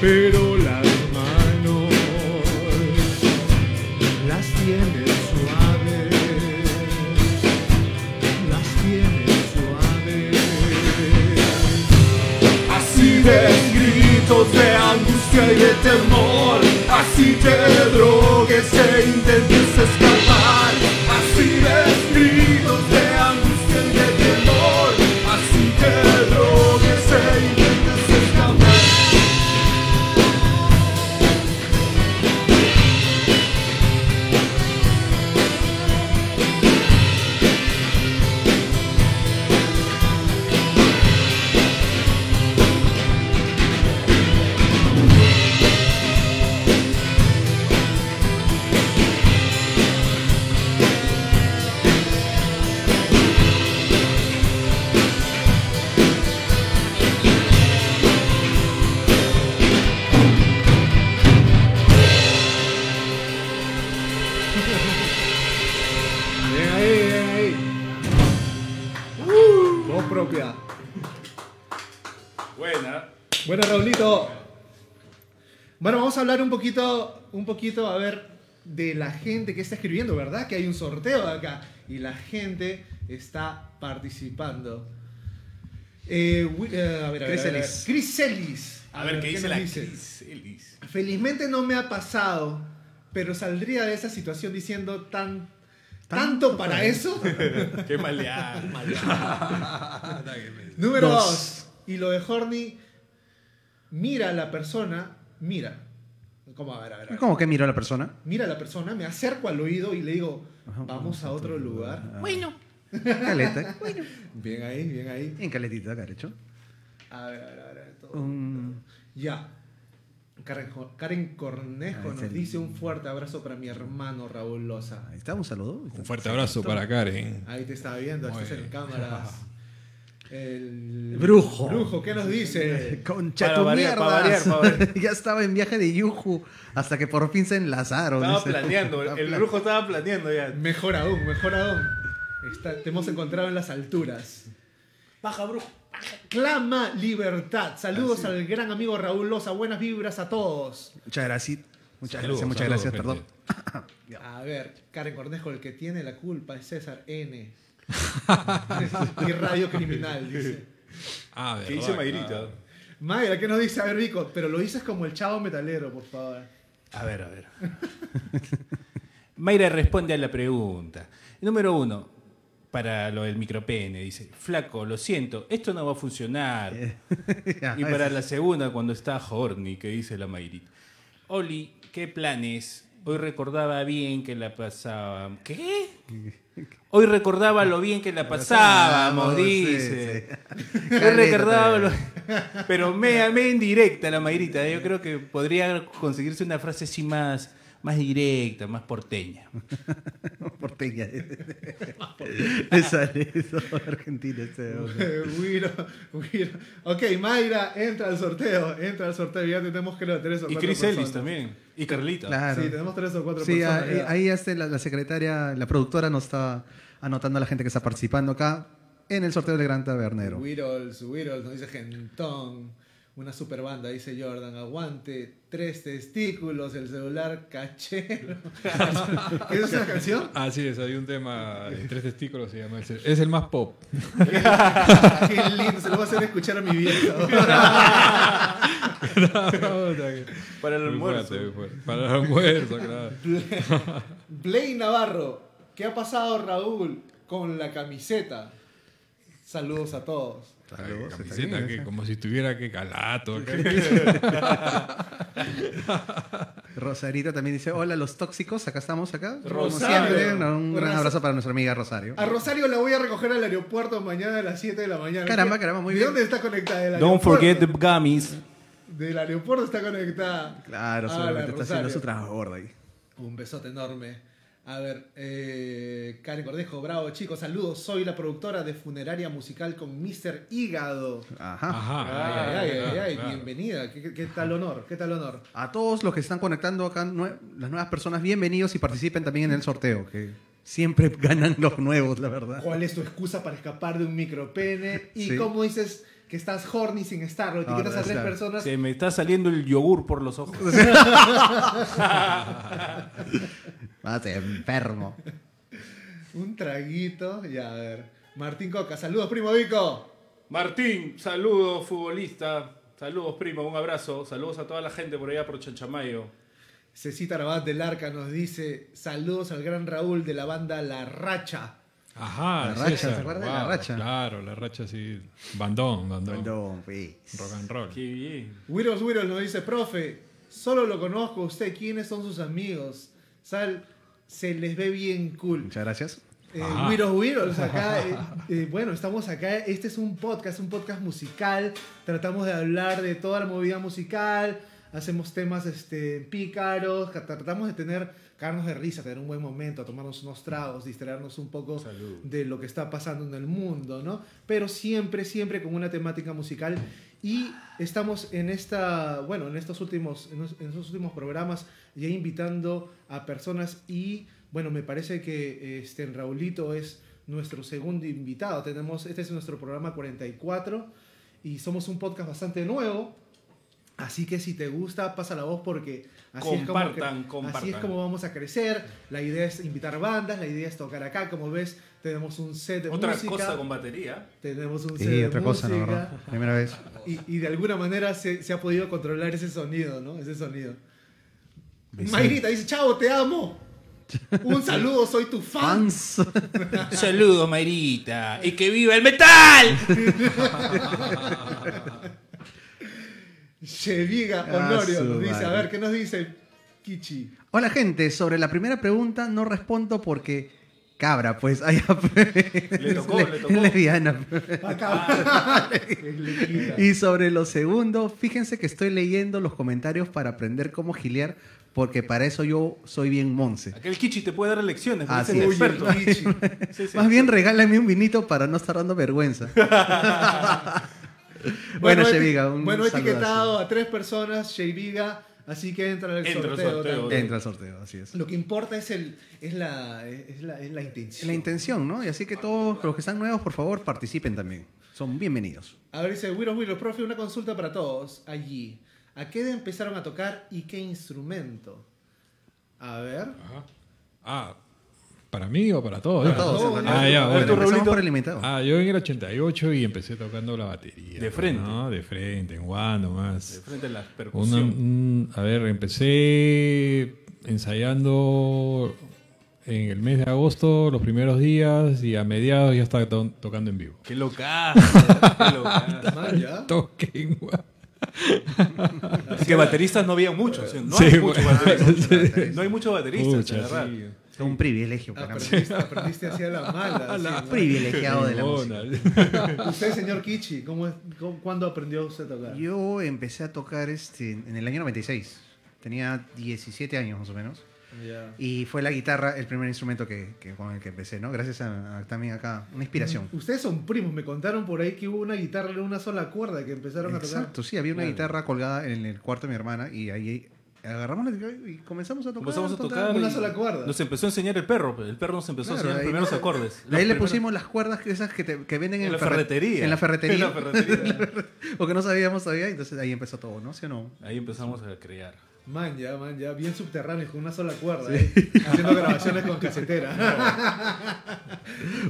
pero las manos las tienes suaves, las tienes suaves. Así ves gritos de angustia y de temor, así te drogues e intentes poquito, un poquito, a ver, de la gente que está escribiendo, ¿verdad? Que hay un sorteo acá y la gente está participando. Eh, eh, a ver, a ver, Chris a ver, a. Ellis. Chris Ellis. A ver, ¿qué dice la dice? Cris Ellis? Felizmente no me ha pasado, pero saldría de esa situación diciendo tan tanto para eso. <laughs> Qué maleado. Número Dos. dos. Y lo de Horny, mira a la persona, mira. ¿Cómo? A ver, a ver. ¿Cómo que miró a la persona? Mira a la persona, me acerco al oído y le digo, vamos a otro lugar. Bueno. Caleta. <laughs> Bueno. Bien ahí, bien ahí. En caletita, carecho. A ver, a ver, a ver. todo. Un... Ya. Karen, Karen Cornejo Ah, nos el- dice un fuerte abrazo para mi hermano Raúl Loza. Ahí está, un saludo. Un fuerte abrazo para Karen. Ahí te estaba viendo, Muy estás en bien. cámaras. <laughs> El Brujo. Brujo, ¿qué nos dice? <laughs> Concha Para tu variar, mierda. para variar, para variar. <laughs> ya estaba en viaje de Yuju hasta que por fin se enlazaron. Estaba dice. planeando, <laughs> el brujo estaba planeando ya. Mejor aún, mejor aún. Está- te hemos encontrado en las alturas. Baja, brujo. Clama libertad. Saludos al gran amigo Raúl Loza. Buenas vibras a todos. Muchas gracias. Muchas Saludos, gracias, muchas saludos, gracias, gente. perdón. A ver, Karen Cornejo, el que tiene la culpa es César N. <laughs> y Radio Criminal, dice. Ah, ¿Qué dice Mayrita? claro. Mayra, ¿qué nos dice? A ver, Vico, pero lo dices como el chavo metalero, por favor. A ver, a ver. <laughs> Mayra responde a la pregunta. Número uno, para lo del micropene, dice, flaco, lo siento, esto no va a funcionar. <laughs> Ya, Y para la segunda, cuando está horny, que dice la Mayrita. Oli, ¿qué planes? Hoy recordaba bien que la pasaba. ¿Qué? Hoy recordaba lo bien que la pasábamos, Sí, dice. sí. <laughs> Hoy recordaba lo... Pero me, me indirecta la Mayrita. Yo creo que podría conseguirse una frase así más, más directa, más porteña. <laughs> Porteña. Le sale eso, Argentina. Este, hombre. Wiro, Wiro. Ok, Mayra, entra al sorteo. Entra al sorteo. Ya tenemos que tres o Y cuatro Chris personas. Ellis también. Y Carlita. Claro. Sí, tenemos tres o cuatro Sí, personas. ahí, ahí este, la, la secretaria, la productora nos está anotando a la gente que está participando acá en el sorteo del Gran Tabernero. Whittles, Whittles, nos dice Gentón. Una super banda, dice Jordan. Aguante, tres testículos, el celular cachero. <laughs> ¿Qué es esa canción? Así es, hay un tema de tres testículos, se llama ese. Es el más pop. Qué lindo, se lo voy a hacer escuchar a mi viejo. <laughs> Para el almuerzo. fuerte. Para el almuerzo, claro. Blake Navarro, ¿qué ha pasado Raúl con la camiseta? Saludos a todos. Saludos, camiseta bien, que esa. como si tuviera que calato. <laughs> Rosarito también dice, hola los tóxicos, acá estamos acá. Como Rosario. siempre, un, gran abrazo para nuestra amiga Rosario. A Rosario la voy a recoger al aeropuerto mañana a las 7 de la mañana. Caramba, caramba, muy ¿De bien. dónde está conectada? Del Don't forget the gummies. Del aeropuerto está conectada. Claro, Ah, solamente la está Rosario. haciendo su trabajo gordo ahí. Un besote enorme. A ver, eh, Karen Cordejo, bravo chicos, saludos. Soy la productora de Funeraria Musical con Mr. Hígado. Ajá. Ajá. Ay, ay, ay, ay, claro. bienvenida. ¿Qué, qué- qué tal honor? ¿Qué tal honor? A todos los que están conectando acá, nue- las nuevas personas, bienvenidos y participen también en el sorteo, que siempre <laughs> ganan los nuevos, la verdad. ¿Cuál es tu excusa para escapar de un micropene? ¿Y Sí. cómo dices que estás horny sin estarlo? Etiquetas No, a tres está- personas. Se me está saliendo el yogur por los ojos. <laughs> Vas enfermo. Un traguito. Ya, a ver. Martín Coca, saludos, primo Vico. Martín, saludos, futbolista. Saludos, primo, un abrazo. Saludos a toda la gente por allá por Chanchamayo. Cecita Rabat del Arca nos dice: Saludos al gran Raúl de la banda La Racha. Ajá, La racha, ¿se acuerdan de la racha? Claro, la racha sí. Bandón, bandón. Perdón, pues. Rock and roll. Qué bien. Wiros Wiros nos dice: Profe, solo lo conozco a usted. ¿Quiénes son sus amigos? Sal, se les ve bien cool. Muchas gracias. Eh. Wiros Wiros, <laughs> acá, eh, eh, bueno, estamos acá, este es un podcast, un podcast musical, tratamos de hablar de toda la movida musical, hacemos temas este, pícaros, ca- tratamos de tener, cagarnos de risa, tener un buen momento, tomarnos unos tragos, distraernos un poco Salud. de lo que está pasando en el mundo, ¿no? Pero siempre, siempre con una temática musical y estamos en esta, bueno, en estos últimos, en estos últimos programas ya invitando a personas y, bueno, me parece que este Raulito es nuestro segundo invitado. Tenemos, este es nuestro programa 44 y somos un podcast bastante nuevo, Así que si te gusta, pasa la voz porque así, Compartan, es, como que- así es como vamos a crecer. La idea es invitar bandas, la idea es tocar acá. Como ves, tenemos un set de Otra música. cosa con batería. Tenemos un set de otra cosa, ¿no? música. Primera vez. Y, y de alguna manera se, se ha podido controlar ese sonido, ¿no? Ese sonido. Mayrita dice, chao, te amo. Un <laughs> saludo, soy tu fan. Fans. <laughs> Saludos, Mayrita. Y que viva el metal. <laughs> Cheviga Ah, Honorio su nos dice, a ver, ¿qué nos dice Kichi? Hola gente, sobre la primera pregunta no respondo porque cabra, pues <laughs> allá Le tocó, le tocó. <laughs> es lesbiana. Acá. Es. Y sobre lo segundo, fíjense que estoy leyendo los comentarios para aprender cómo gilear, porque para eso yo soy bien monse. Aquel Kichi te puede dar lecciones. Uy, experto. Kichi. Sí, sí. Más bien regálame un vinito para no estar dando vergüenza. <laughs> bueno, eti- Cheviga, un bueno, etiquetado a tres personas, Cheviga, así que entra al sorteo. Entra al sorteo, así es. Lo que importa es, el, es, la, es, la, es la intención. La intención, ¿no? Y así que todos los que están nuevos, por favor, participen también. Son bienvenidos. A ver, dice Wiros Wiros, profe, una consulta para todos allí. ¿A qué edad empezaron a tocar y qué instrumento? A ver. Ajá. Ah, ¿para mí o para todos? Para todos. Ah, ya, Bueno. Ah, yo en el 88 y empecé tocando la batería. De frente. ¿no? De frente, en One De nomás. frente a la Una- percusión. un- a ver, empecé ensayando en el mes de agosto, los primeros días, y a mediados ya estaba to- tocando en vivo. Qué locazo. <laughs> qué. <laughs> Toquen, guau. Es que bateristas no había muchos. ¿sí? No Sí, hay muchos bueno. bateristas. <laughs> No hay muchos bateristas. Es un privilegio para mí. Aprendiste, aprendiste hacia la mala. así, ¿no? Privilegiado de la música. Usted, señor Kichi, ¿cómo es- cómo- ¿cuándo aprendió usted a tocar? Yo empecé a tocar este, en el año 96. Tenía 17 años más o menos. Y fue la guitarra el primer instrumento que, que- con el que empecé, ¿no? Gracias a, a- también acá, una inspiración. Ustedes son primos, me contaron por ahí que hubo una guitarra en una sola cuerda que empezaron a tocar. Exacto, sí, había una Claro. guitarra colgada en el cuarto de mi hermana y ahí agarramos la guitarra y comenzamos a tocar. Comenzamos a tocar. Una sola cuerda. Nos empezó a enseñar el perro. pues. El perro nos empezó Claro, a enseñar los primeros acordes. De ahí le pusimos las cuerdas que esas que, te- que venden en, en la ferre- ferretería. En la ferretería. En la ferretería. <laughs> Porque no sabíamos todavía, entonces ahí empezó todo, ¿no? ¿Sí o no? Ahí empezamos a crear. Man, ya, man, ya, bien subterráneos con una sola cuerda, ¿eh? haciendo grabaciones con casetera. <laughs>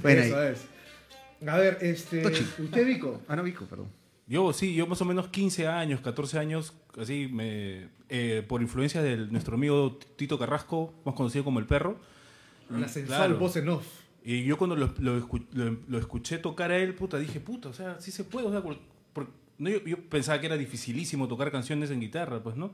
Bueno, Eso ahí. es. A ver, este, Tochi. usted, Vico. Ah, no, Vico, perdón. Yo sí, yo más o menos 15 años, 14 años, así, me, eh, por influencia de nuestro amigo Tito Carrasco, más conocido como El Perro. La sensual Claro. voz en off. Y yo cuando lo, lo escu- lo- lo escuché tocar a él, puta, dije, puta, o sea, sí se puede. O sea, por- por- no, yo, yo pensaba que era dificilísimo tocar canciones en guitarra, pues, ¿no?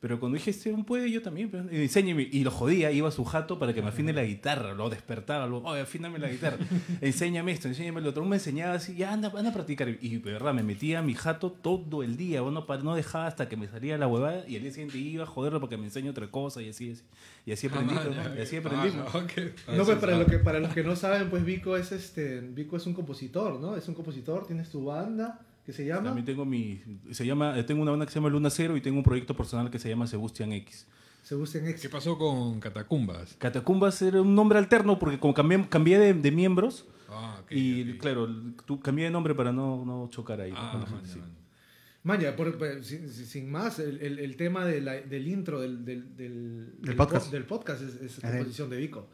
Pero cuando dije, este un puede, yo también. Pues, y, enséñeme. y lo jodía, iba a su jato para que me afine la guitarra. Lo despertaba, lo, oye, afíname la guitarra. <laughs> enséñame esto, enséñame lo otro. Me enseñaba así, ya anda, anda a practicar. Y de verdad, me metía a mi jato todo el día. Bueno, no dejaba hasta que me salía la huevada. Y al día siguiente iba a joderlo para que me enseñe otra cosa. Y así, así. Y así aprendí. Ah, ¿no? Y así aprendí. Ah, pues. ok. No, pues para, lo que, para los que no saben, pues Vico es este, Vico es un compositor, ¿no? Es un compositor, tienes tu banda, que se llama. También tengo mi se llama tengo una banda que se llama Luna Cero y tengo un proyecto personal que se llama Sebastian X. Sebastián X. ¿Qué pasó con Catacumbas? Catacumbas era un nombre alterno porque como cambié, cambié de, de miembros Ah, ok, y claro, tú cambié de nombre para no, no chocar ahí. Ah, sí. por- por- sin, sin más, el, el- el tema de la- del intro del, del, del, del podcast. po- del podcast es, es composición de Vico.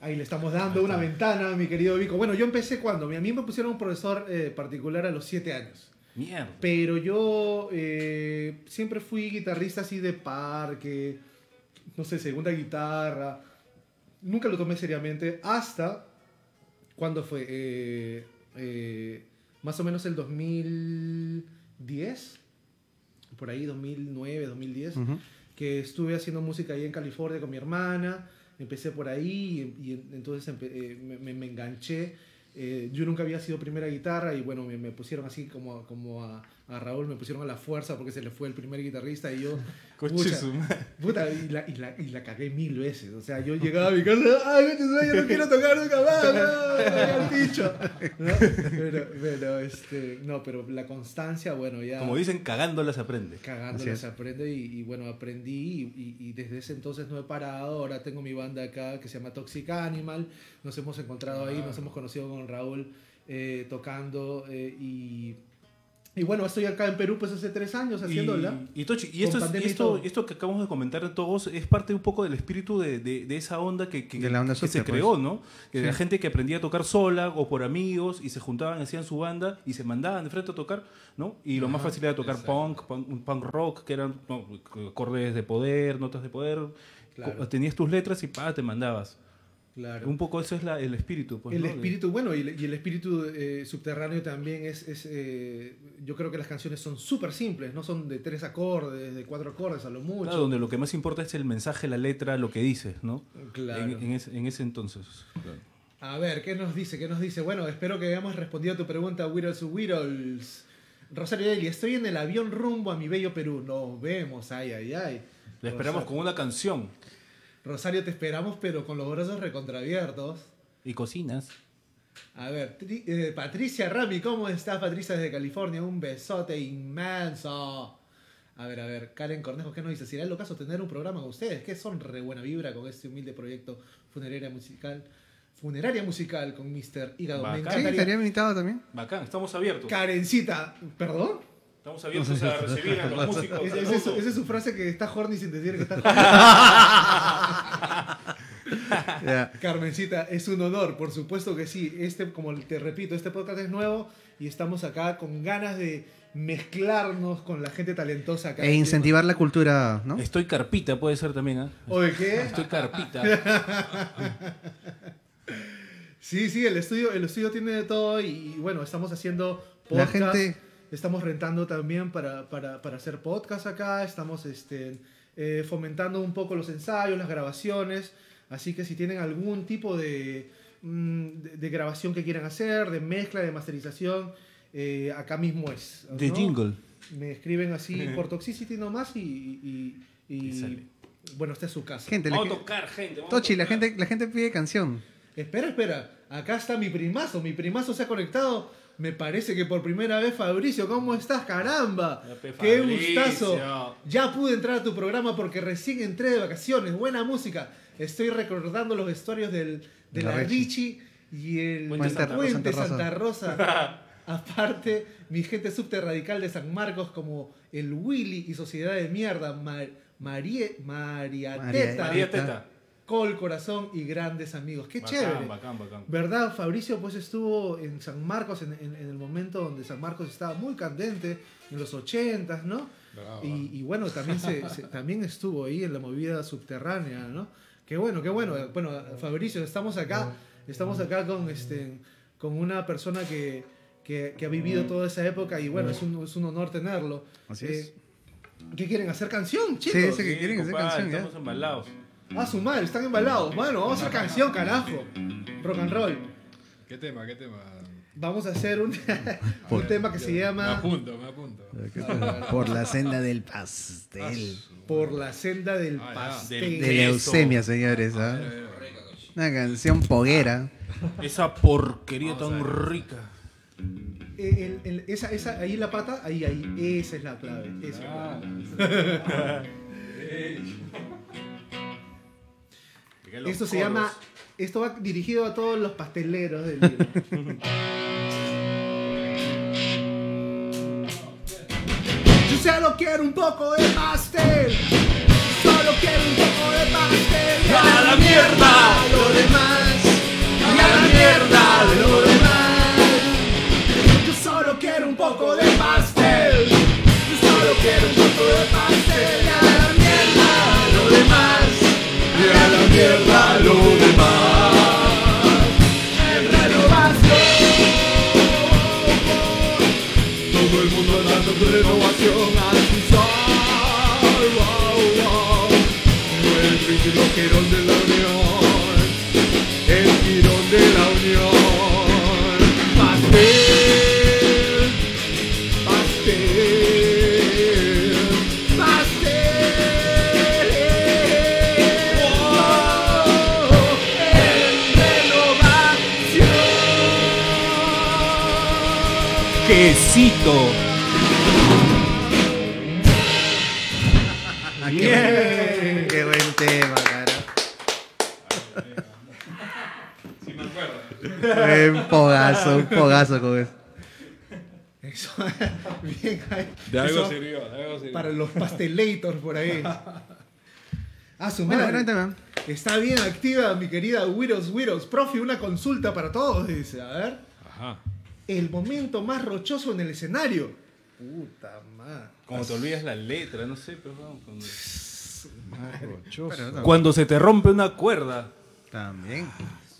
Ahí le estamos dando una ventana, mi querido Vico. Bueno, yo empecé cuando a mí me pusieron un profesor eh, particular a los 7 años. Mierda. Pero yo eh, siempre fui guitarrista así de parque, no sé, segunda guitarra. Nunca lo tomé seriamente hasta cuando fue Eh, eh, más o menos el 2010, por ahí 2009, 2010, Ujú. que estuve haciendo música ahí en California con mi hermana. Empecé por ahí y, y entonces eh, me enganché. Eh, yo nunca había sido primera guitarra y bueno, me, me pusieron así como, como a, a Raúl, me pusieron a la fuerza porque se le fue el primer guitarrista y yo... <laughs> Pucha. Puta, y la, y, la, y la cagué mil veces. O sea, yo <laughs> llegaba a mi casa, ¡ay, yo no quiero tocar nunca más! ¡No, me dicho! ¿No? Pero, pero, este, no, pero la constancia, bueno, ya Como dicen, cagándolas aprende. Cagándolas aprende y, y bueno, aprendí y, desde ese entonces no he parado. Ahora tengo mi banda acá que se llama Toxic Animal. Nos hemos encontrado ahí, nos hemos conocido con Raúl eh, tocando eh, y, Y bueno, estoy acá en Perú pues hace tres años haciéndola. Y, y Tochi, y Con esto, es- pandemia y esto, todo. esto que acabamos de comentar todos es parte un poco del espíritu de, de- de esa onda que, que- De la onda que se pues. creó, ¿no? Que Sí. La gente que aprendía a tocar sola o por amigos y se juntaban, hacían su banda y se mandaban de frente a tocar, ¿no? Y lo más fácil era tocar punk, punk, punk rock, que eran no, acordes de poder, notas de poder. Claro. Tenías tus letras y pa, te mandabas. Claro. Un poco eso es la- el espíritu. Pues, el espíritu, bueno, y, el- y el espíritu eh, subterráneo también es, es, eh, yo creo que las canciones son súper simples, no son de tres acordes, de cuatro acordes a lo mucho. Claro, donde lo que más importa es el mensaje, la letra, lo que dices, ¿no? Claro. En, en ese, en ese entonces. A ver, ¿qué nos dice? ¿Qué nos dice? Bueno, espero que hayamos respondido a tu pregunta, Whittles Whittles. Rosario Deli, estoy en el avión rumbo a mi bello Perú. Nos vemos, ay, ay, ay. La esperamos Rosario- con una canción Rosario, te esperamos, pero con los brazos recontraabiertos. y cocinas. A ver, Tri- eh, Patricia Rami, ¿cómo estás, Patricia, desde California? Un besote inmenso. A ver, a ver, Karen Cornejo, ¿qué nos dice? ¿Será el ocaso tener un programa con ustedes? Que son re buena vibra con este humilde proyecto funeraria musical. Funeraria musical con Mr. Hígado. Me Bacán. Sí, encantaría. estaría invitado también. Bacán, estamos abiertos. Karencita, ¿perdón? Estamos abiertos a recibir a los <laughs> músicos. Esa es, mundo. esa es su frase que está horny sin decir que está horny. <laughs> Carmencita, es un honor, por supuesto que sí. Este, como te repito, este podcast es nuevo y estamos acá con ganas de mezclarnos con la gente talentosa acá. E incentivar la cultura, ¿no? Estoy carpita, puede ser también, ¿ah? Oye, ¿qué? Estoy carpita. <laughs> Sí, sí, el estudio, el estudio tiene de todo y, y bueno, estamos haciendo La podcast. gente- Estamos rentando también para, para, para hacer podcast acá. Estamos este, eh, fomentando un poco los ensayos, las grabaciones. Así que si tienen algún tipo de, mm, de, de grabación que quieran hacer, de mezcla, de masterización, eh, acá mismo es. De ¿no? jingle. Me escriben así por Toxicity nomás y, y, y- Y y, sale. bueno, esta es su casa. Gente, la Vamos a tocar, gente. vamos a Tochi, la tocar. gente, la gente pide canción. Espera, espera. Acá está mi primazo. Mi primazo se ha conectado. Me parece que por primera vez, Fabricio. ¿Cómo estás? ¡Caramba! ¡Qué gustazo! Ya pude entrar a tu programa porque recién entré de vacaciones. Buena música. Estoy recordando los vestuarios del, de La la Richie. Y el Puente Santa- Puente Santa Santa Rosa. <laughs> Aparte, mi gente subterradical de San Marcos como el Willy y Sociedad de Mierda, Mar- Marie, María, María- Teta, María Teta. Col Corazón y grandes amigos. ¡Qué chévere! Bacán, bacán, bacán. ¿Verdad? Fabricio pues estuvo en San Marcos en, en- en el momento donde San Marcos estaba muy candente, en los ochentas, ¿no? Bravo. Y, y bueno, también, se, <laughs> se- también estuvo ahí en la movida subterránea, ¿no? Qué bueno, qué bueno. Bueno, Fabricio, estamos acá, estamos acá con, este, con una persona que, que- que ha vivido toda esa época y bueno, es un, es un honor tenerlo. Así Eh, es. ¿Qué quieren? ¿Hacer canción, chicos? Sí, sí. que quieren hacer compadre, canción. Estamos embalados. A su madre, están embalados. Bueno, vamos a hacer canción, carajo. Rock and roll. ¿Qué tema? ¿Qué tema? Vamos a hacer un, <laughs> un tema que se Me llama apunto, me apunto. Por la senda del pastel. Por la senda del Ah, pastel. De leucemia, señores. ¿ah? Una canción poguera. Esa porquería tan rica. Eh, el- el- esa, esa, ahí la pata, ahí, ahí. Esa es la clave. esa es la clave. <laughs> Esto se llama. Esto va dirigido a todos los pasteleros del Lima. <laughs> Yo solo quiero un poco de pastel. Solo quiero un poco de pastel. Y a la mierda lo demás. Y a la mierda lo demás. Yo solo quiero un poco de pastel. Yo solo quiero un renovación al sol. Wow, wow. No el girón de la unión. El girón de la unión. Pastel. Pastel. Pastel. Wow. En renovación. Quesito. Un pogazo, un pogazo con eso. Eso. <laughs> Bien, ahí. De algo Eso sirvió, de algo sirvió. Para los pastelators por ahí. <laughs> Ah, su Bueno, tema. Está bien activa mi querida Widows Widows. Profe, una consulta para todos, dice. A ver. Ajá. El momento más rochoso en el escenario. Puta madre. Como te olvidas la letra, no sé, pero vamos. Cuando, Pero, cuando se te rompe una cuerda. También.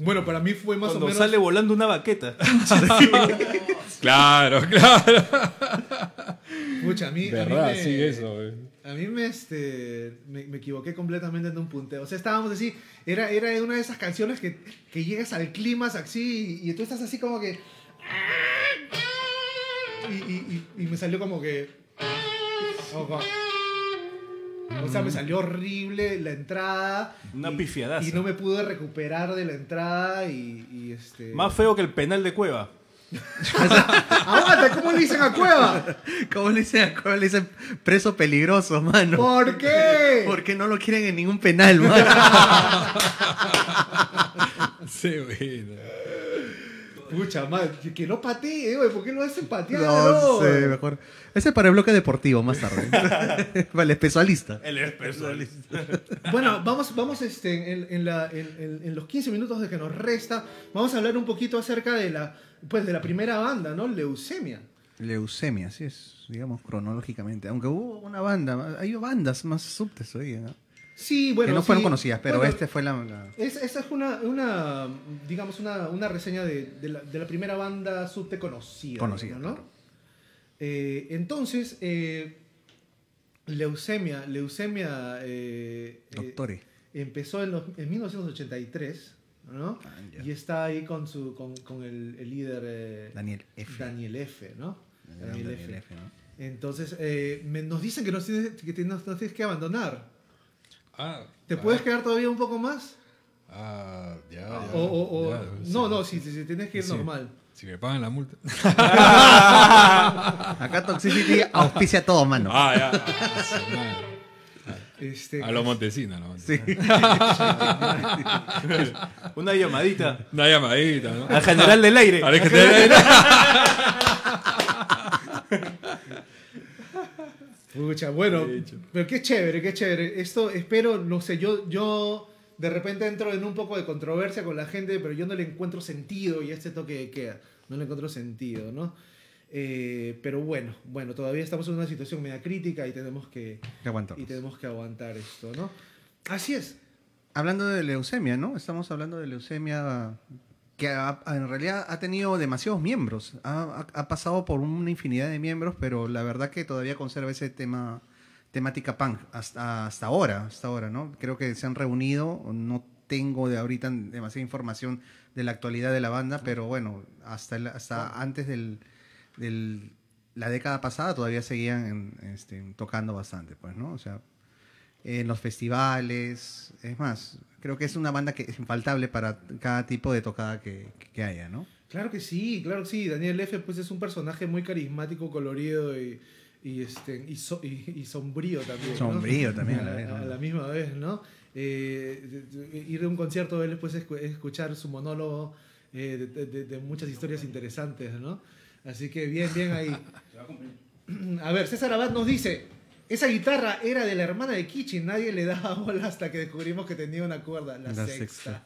Bueno, para mí fue más Cuando o menos. sale volando una baqueta. <laughs> Claro, claro. Pucha, a mí. a mí Verdad, me- sí, eso. güey. A mí me, este, me, me equivoqué completamente en un punteo. O sea, estábamos así. Era, era una de esas canciones que, que llegas al clímax así y, y tú estás así como que. Y, y- y- y me salió como que. como- O sea, me salió horrible la entrada. Una y- pifiadaza. Y no me pude recuperar de la entrada y, y este. Más feo que el penal de Cueva. <laughs> ¡Aguanta! ¿Cómo le dicen a Cueva? ¿Cómo le dicen, cómo le dicen preso peligroso, mano? ¿Por qué? Porque no lo quieren en ningún penal, mano. <laughs> Sí, güey. Pucha, madre, que, no patee, güey. ¿Por qué lo hacen patear? No sé, mejor. Ese es para el bloque deportivo más tarde. <laughs> para el especialista. El especialista. <laughs> Bueno, vamos, vamos este, en, en la- en- en- en los 15 minutos de que nos resta, vamos a hablar un poquito acerca de la, pues, de la primera banda, ¿no? Leucemia. Leucemia, así es, digamos, cronológicamente. Aunque hubo una banda, hay bandas más subtes hoy, ¿no? Sí, bueno. que no fueron sí. conocidas, pero Bueno, este fue la... la- Es, esa es una, una digamos, una, una reseña de, de la, de la primera banda subte conocida. Conocida, ¿no? claro. Eh, entonces, eh, leucemia, leucemia eh, eh, Doctore. empezó en, los- en 1983, ¿no? Ah, y está ahí con, su, con, con el, el líder eh, Daniel F. Daniel F, ¿no? Daniel Daniel F. F, ¿no? Entonces, eh, me- nos dicen que nos- nos tienes que abandonar. Ah, ¿Te ah, puedes quedar todavía un poco más? Ah, ya, ya. O, o- o- ya, no, sí. no, si, si, si tienes que ir Sí. normal. Si me pagan la multa. <laughs> Acá Toxicity auspicia todo, mano. Ah, ya. Ah, madre. Este, A lo Montesina, a lo Montesina. Sí. <laughs> Una llamadita Una llamadita, ¿no? al general del aire. Ahora que te- Pucha, bueno, pero qué chévere, qué chévere. Esto espero, no sé, yo, yo de repente entro en un poco de controversia con la gente, pero yo no le encuentro sentido y este toque de queda, no le encuentro sentido, ¿no? Eh, pero bueno, bueno, todavía estamos en una situación media crítica y tenemos que, Que y tenemos que aguantar esto, ¿no? Así es. Hablando de leucemia, ¿no? Estamos hablando de leucemia que ha- en realidad ha tenido demasiados miembros. Ha, ha- ha pasado por una infinidad de miembros, pero la verdad que todavía conserva ese tema temática punk hasta, hasta ahora, hasta ahora, ¿no? Creo que se han reunido, no tengo de ahorita demasiada información de la actualidad de la banda, pero bueno, hasta, el- hasta antes del, del- la década pasada todavía seguían en- este, tocando bastante, pues, ¿no? O sea, en los festivales. Es más, creo que es una banda que es infaltable para cada tipo de tocada que, que haya, ¿no? Claro que sí, claro que sí. Daniel F. pues es un personaje muy carismático, colorido y, y, este, y, so- y- y sombrío también. ¿no? Sombrío también a la vez, ¿no? A la misma vez, ¿no? Eh, ir de un concierto de él después es escu- es escuchar su monólogo eh, de, de- de muchas historias interesantes, ¿no? Así que bien, bien ahí. <laughs> A ver, César Abad nos dice, esa guitarra era de la hermana de Kichi, nadie le daba <laughs> bola hasta que descubrimos que tenía una cuerda, la, La sexta.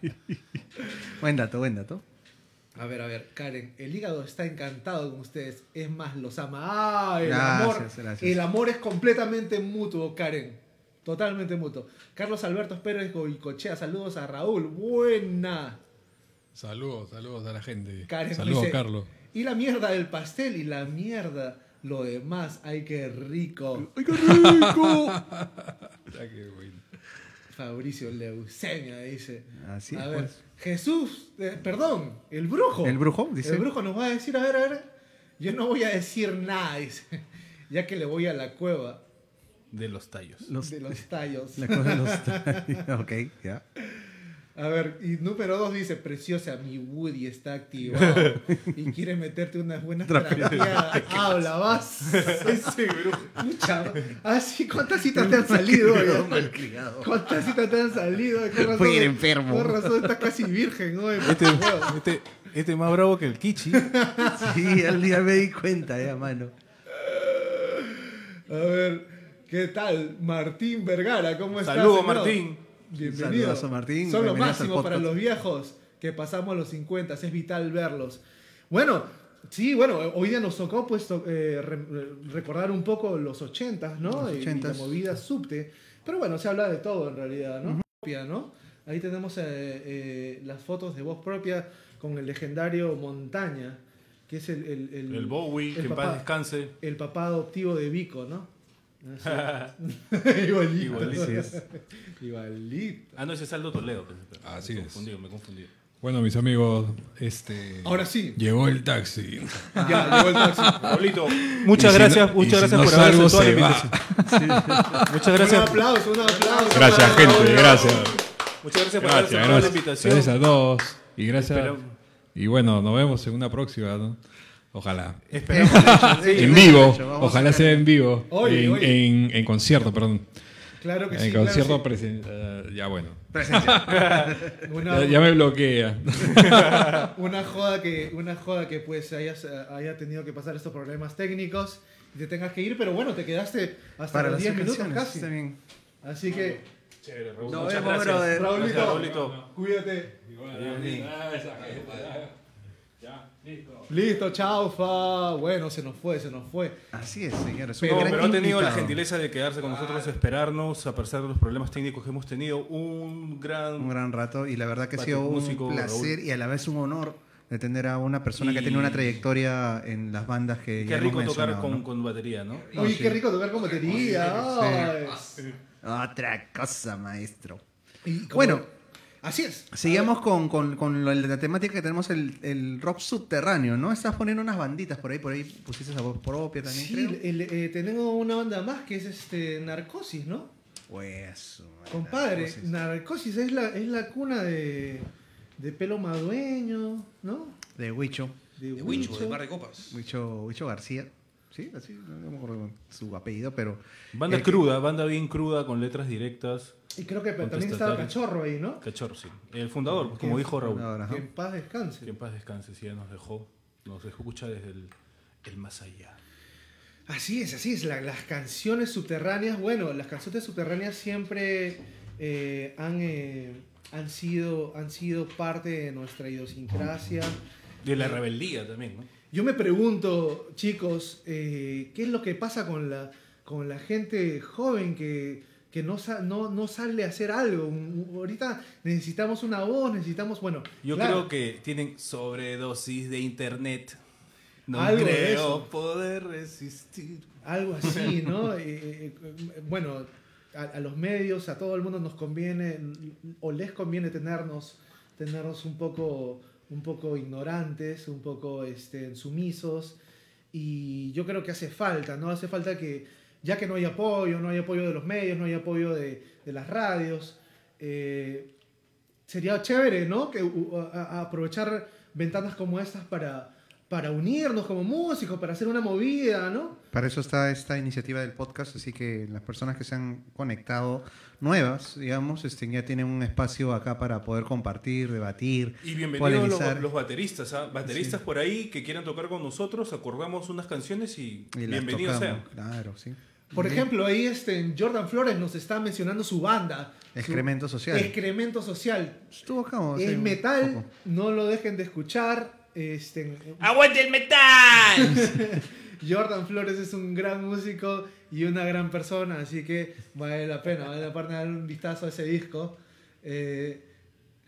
<laughs> Buen dato, buen dato. A ver, a ver, Karen, el hígado está encantado con ustedes, es más, los ama. ¡Ah, el Gracias, amor! gracias. El amor es completamente mutuo, Karen. Totalmente mutuo. Carlos Alberto Pérez Goicochea, saludos a Raúl. Buena. Saludos, saludos a la gente. Karen saludos, dice, Carlos. Y la mierda del pastel y la mierda, lo demás, ay, qué rico. ¡Ay, qué rico! <laughs> Ya que bueno. Fabricio Leucemia dice. Así a es, ver, pues. Jesús, eh, perdón, el brujo. ¿El brujo? Dice. El brujo nos va a decir, a ver, a ver. Yo no voy a decir nada, dice. <laughs> Ya que le voy a la cueva De los tallos. Los- de los tallos. <laughs> la cosa de los- ok, ya. A ver, y número dos dice, preciosa, mi Woody está activado <laughs> y quiere meterte unas buenas terapias. Habla, vas. Ese brujo. Pucha, ah, sí, ¿cuántas citas te han salido? ¿Cuántas citas te han salido? Fue ir enfermo. Con razón está casi virgen, ¿no? <laughs> Este, este, este es más bravo que el Kichi. Sí, al día me di cuenta, ya, mano. A ver, ¿qué tal? Martín Vergara, ¿cómo estás? Saludos, señor? Martín. Bienvenido. Saludazo, Martín. Son lo máximo para los viejos que pasamos los 50, es vital verlos. Bueno, sí, bueno, hoy día nos tocó pues eh, re- recordar un poco los 80, ¿no? Los Y- y 80s. la movida subte. Pero bueno, se habla de todo en realidad, ¿no? Propia, ¿no? Ahí tenemos eh, eh, las fotos de voz propia con el legendario Montaña, que es el... El, el- El Bowie, el que en papá- paz descanse. el papá adoptivo de Vico, ¿no? <laughs> Igualito. Igualito. Así es. Igualito. Ah, no, ese es Aldo Toledo. Así me es. Me confundí. Bueno, mis amigos, este. Ahora sí. Llegó el taxi. Ya, llegó el taxi. Pablito, muchas si gracias, no- muchas si gracias no por haber aceptado la invitación. Muchas Un gracias. aplauso, un aplauso. Gracias, gente, gracias. Muchas gracias por haber aceptado la invitación. Gracias a todos. Y gracias. Y bueno, nos vemos en una próxima, ¿no? Ojalá. Esperamos. <laughs> Sí, En vivo. Ojalá sea en vivo. En. En, en concierto, perdón. Claro que En sí. claro concierto que presen- eh, ya bueno. <laughs> <laughs> Una, Ya, ya me bloquea. una joda que, una joda que pues hayas, eh, haya tenido que pasar estos problemas técnicos y te tengas que ir, pero bueno, te quedaste hasta Para los las 10 minutos casi. Así que, Chévere, Raúl. Nos Muchas vemos, gracias. brother. Raulito, Gracias, Raulito. cuídate. Listo, chaufa. Bueno, se nos fue, se nos fue. Así es, señores. Pero, pero ha tenido la gentileza de quedarse con nosotros, esperarnos, a pesar de los problemas técnicos que hemos tenido. Un gran. Un gran rato y la verdad que ha sido un músico, placer Raúl. y a la vez un honor de tener a una persona que Y- tiene una trayectoria en las bandas que Qué ya rico hemos tocar con, ¿no? con batería, ¿no? No, Oye, sí. qué rico tocar con batería. Ay. Otra cosa, maestro. Y Bueno. Así es. Seguimos con, con, con lo- la temática que tenemos, el, el rock subterráneo, ¿no? Estás poniendo unas banditas por ahí, por ahí pusiste esa voz propia también, Sí, creo. el- eh, tenemos una banda más que es este Narcosis, ¿no? Pues, Compadre. Narcosis es la, es la cuna de, de pelo madueño, ¿no? De Huicho, De, De Huicho. de Mar de Copas. Huicho, Huicho García. Sí, así, no me acuerdo su apellido, pero... Banda que- cruda, banda bien cruda, con letras directas. Y creo que también estaba. Cachorro ahí, ¿no? Cachorro, sí. El fundador, como dijo Raúl. Que en paz descanse. Que en paz descanse, sí, ya nos dejó. Nos escucha desde el, el más allá. Así es, así es. la- las canciones subterráneas, bueno, las canciones subterráneas siempre eh, han, eh, han, sido, han sido parte de nuestra idiosincrasia. De la rebeldía también, ¿no? Yo me pregunto, chicos, eh, ¿qué es lo que pasa con la, con la gente joven que, que no, no, no sale a hacer algo? Ahorita necesitamos una voz, necesitamos, bueno, Yo claro, creo que tienen sobredosis de internet. No Algo de creo eso. poder resistir. algo así, <laughs> ¿no? Eh, eh, bueno, a, a los medios, a todo el mundo nos conviene o les conviene tenernos, tenernos un poco, un poco ignorantes, un poco este, sumisos. Y yo creo que hace falta, ¿no? Hace falta que, ya que no hay apoyo, no hay apoyo de los medios, no hay apoyo de, las radios, eh, sería chévere, ¿no? Que aprovechar ventanas como estas para, para unirnos como músicos, para hacer una movida, ¿no? Para eso está esta iniciativa del podcast, así que las personas que se han conectado nuevas, digamos, este, ya tienen un espacio acá para poder compartir, debatir, Y bienvenidos los, los bateristas, ¿ah? bateristas por ahí que quieran tocar con nosotros, acordamos unas canciones y, y las bienvenidos tocamos. sean. Claro, sí. Por Bien. ejemplo, ahí este, Jordan Flores nos está mencionando su banda. su- Excremento social. Excremento social. Estuvo acá, un metal, poco. no lo dejen de escuchar. Este, ¡Aguante el metal! <laughs> Jordan Flores es un gran músico y una gran persona, así que vale la pena, vale la pena dar un vistazo a ese disco. Eh,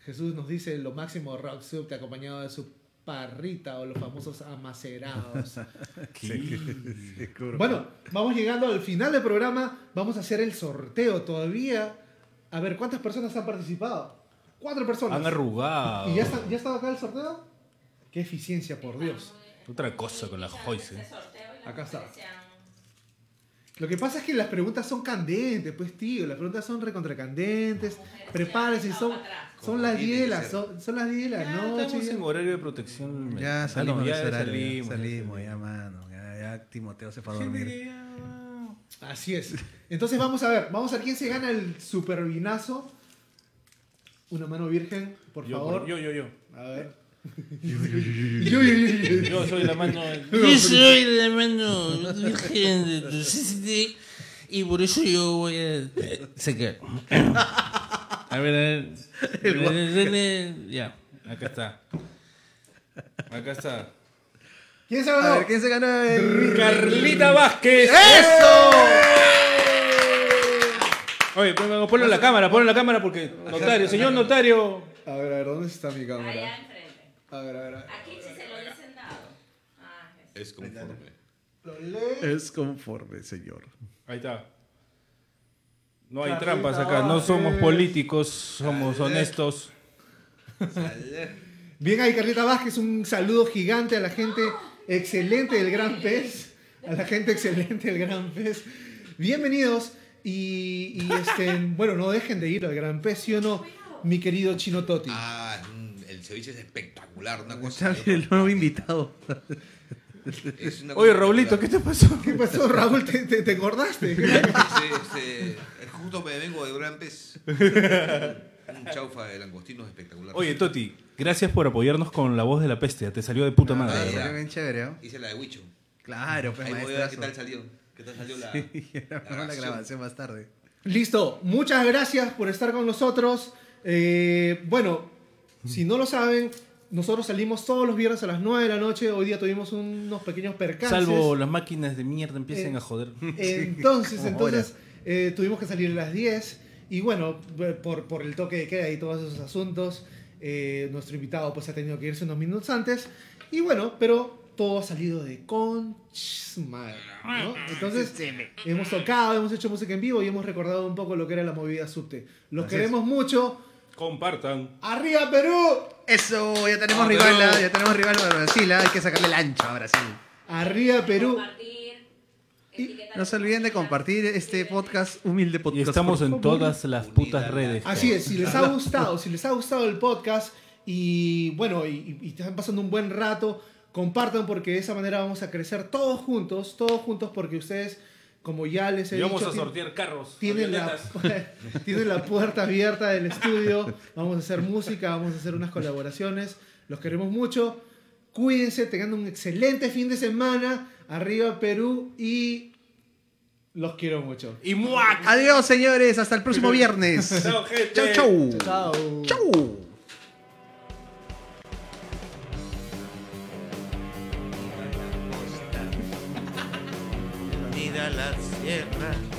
Jesús nos dice lo máximo rock sub acompañado de su parrita o los famosos amacerados. <laughs> Bueno, vamos llegando al final del programa. Vamos a hacer el sorteo todavía. A ver, ¿cuántas personas han participado? Cuatro personas. Han arrugado. ¿Y ya está, ya estaba acá el sorteo? Qué eficiencia, por Dios. Otra cosa con la Joyce. Acá está. Lo que pasa es que las preguntas son candentes, pues tío, las preguntas son recontracandentes. Prepárense, son, son las 10 de la, son, son las 10 de la Ya noche. estamos en horario de protección. Ya Ah, salimos no, ya ese horario, ya salimos, ya salimos, ya, mano. Ya, ya Timoteo se fue a dormir. Así es. Entonces vamos a ver, vamos a ver quién se gana el supervinazo. Una mano virgen, por Yo, favor. yo, yo, yo. A ver. Yo, yo, yo, yo. Yo soy la mano. Yo soy la mano virgen de tu y por eso yo voy a. Se queda. A ver, a ver. Ya, acá está. Acá está. ¿Quién se A ganó? ver, ¿quién se ganó el... Carlita Vázquez. ¡Eso! Oye, ponlo, ponlo en la cámara, ponlo en la cámara porque. Notario, señor notario. A ver, a ver, ¿dónde está mi cámara? A ver, a ver. a ver. Aquí sí se lo dicen dado. Ah. Es conforme. Lo lee. Es conforme, señor. Ahí está. No hay trampas acá, no somos políticos, somos honestos. Bien ahí, Carlita Vázquez, un saludo gigante a la gente excelente del Gran Pez. A la gente excelente del Gran Pez. Bienvenidos. Y, y, este, <laughs> bueno, no dejen de ir al Gran Pez, ¿sí o no? Mi querido Chino Toti. Ah, el ceviche es espectacular, una cosa. Está <laughs> el nuevo invitado. Oye, Raulito, ¿qué te pasó? ¿Qué pasó, Raúl? ¿Te, te, te engordaste? Este, este, justo me vengo de Gran Pez. Un chaufa de langostinos espectacular. Oye, Toti, gracias por apoyarnos con la voz de la peste, te salió de puta madre. Ah, ¿verdad? bien chévere, ¿no? Hice la de Huicho. Claro, pues Ahí voy a ver qué tal salió. ¿Qué tal salió la, Sí, <laughs> la la grabación? grabación más tarde. Listo, muchas gracias por estar con nosotros. Eh, bueno, si no lo saben, nosotros salimos todos los viernes a las 9 de la noche. Hoy día tuvimos unos pequeños percances. Salvo las máquinas de mierda empiecen Eh, a joder. Entonces, Como entonces eh, tuvimos que salir a las 10 y bueno, eh, por, por el toque de queda y todos esos asuntos, eh, nuestro invitado pues ha tenido que irse unos minutos antes y bueno, pero todo ha salido de conch madre, ¿no? Entonces, hemos tocado, hemos hecho música en vivo y hemos recordado un poco lo que era la movida subte. Los Así queremos mucho. Compartan. ¡Arriba Perú! Eso, ya tenemos Ah, rival, ¿ah? ya tenemos rival para Brasil, ¿ah? hay que sacarle el ancho a Brasil. ¡Arriba Perú! Compartir, etiquetar No se olviden de compartir este podcast, humilde Y podcast. estamos por en favor. todas las putas redes. Así es, si les ha <laughs> gustado, si les ha gustado el podcast y bueno, y, y están pasando un buen rato, compartan porque de esa manera vamos a crecer todos juntos, todos juntos porque ustedes, como ya les he Y vamos dicho, a tien- sortear carros. tienen la, <laughs> tienen la puerta abierta del estudio, vamos a hacer música, vamos a hacer unas colaboraciones, los queremos mucho, cuídense, tengan un excelente fin de semana, arriba Perú y los quiero mucho. Y muac. Adiós, señores, hasta el próximo viernes. <laughs> Chao, gente. chau, chau. Chao. Chau. Mira la sierra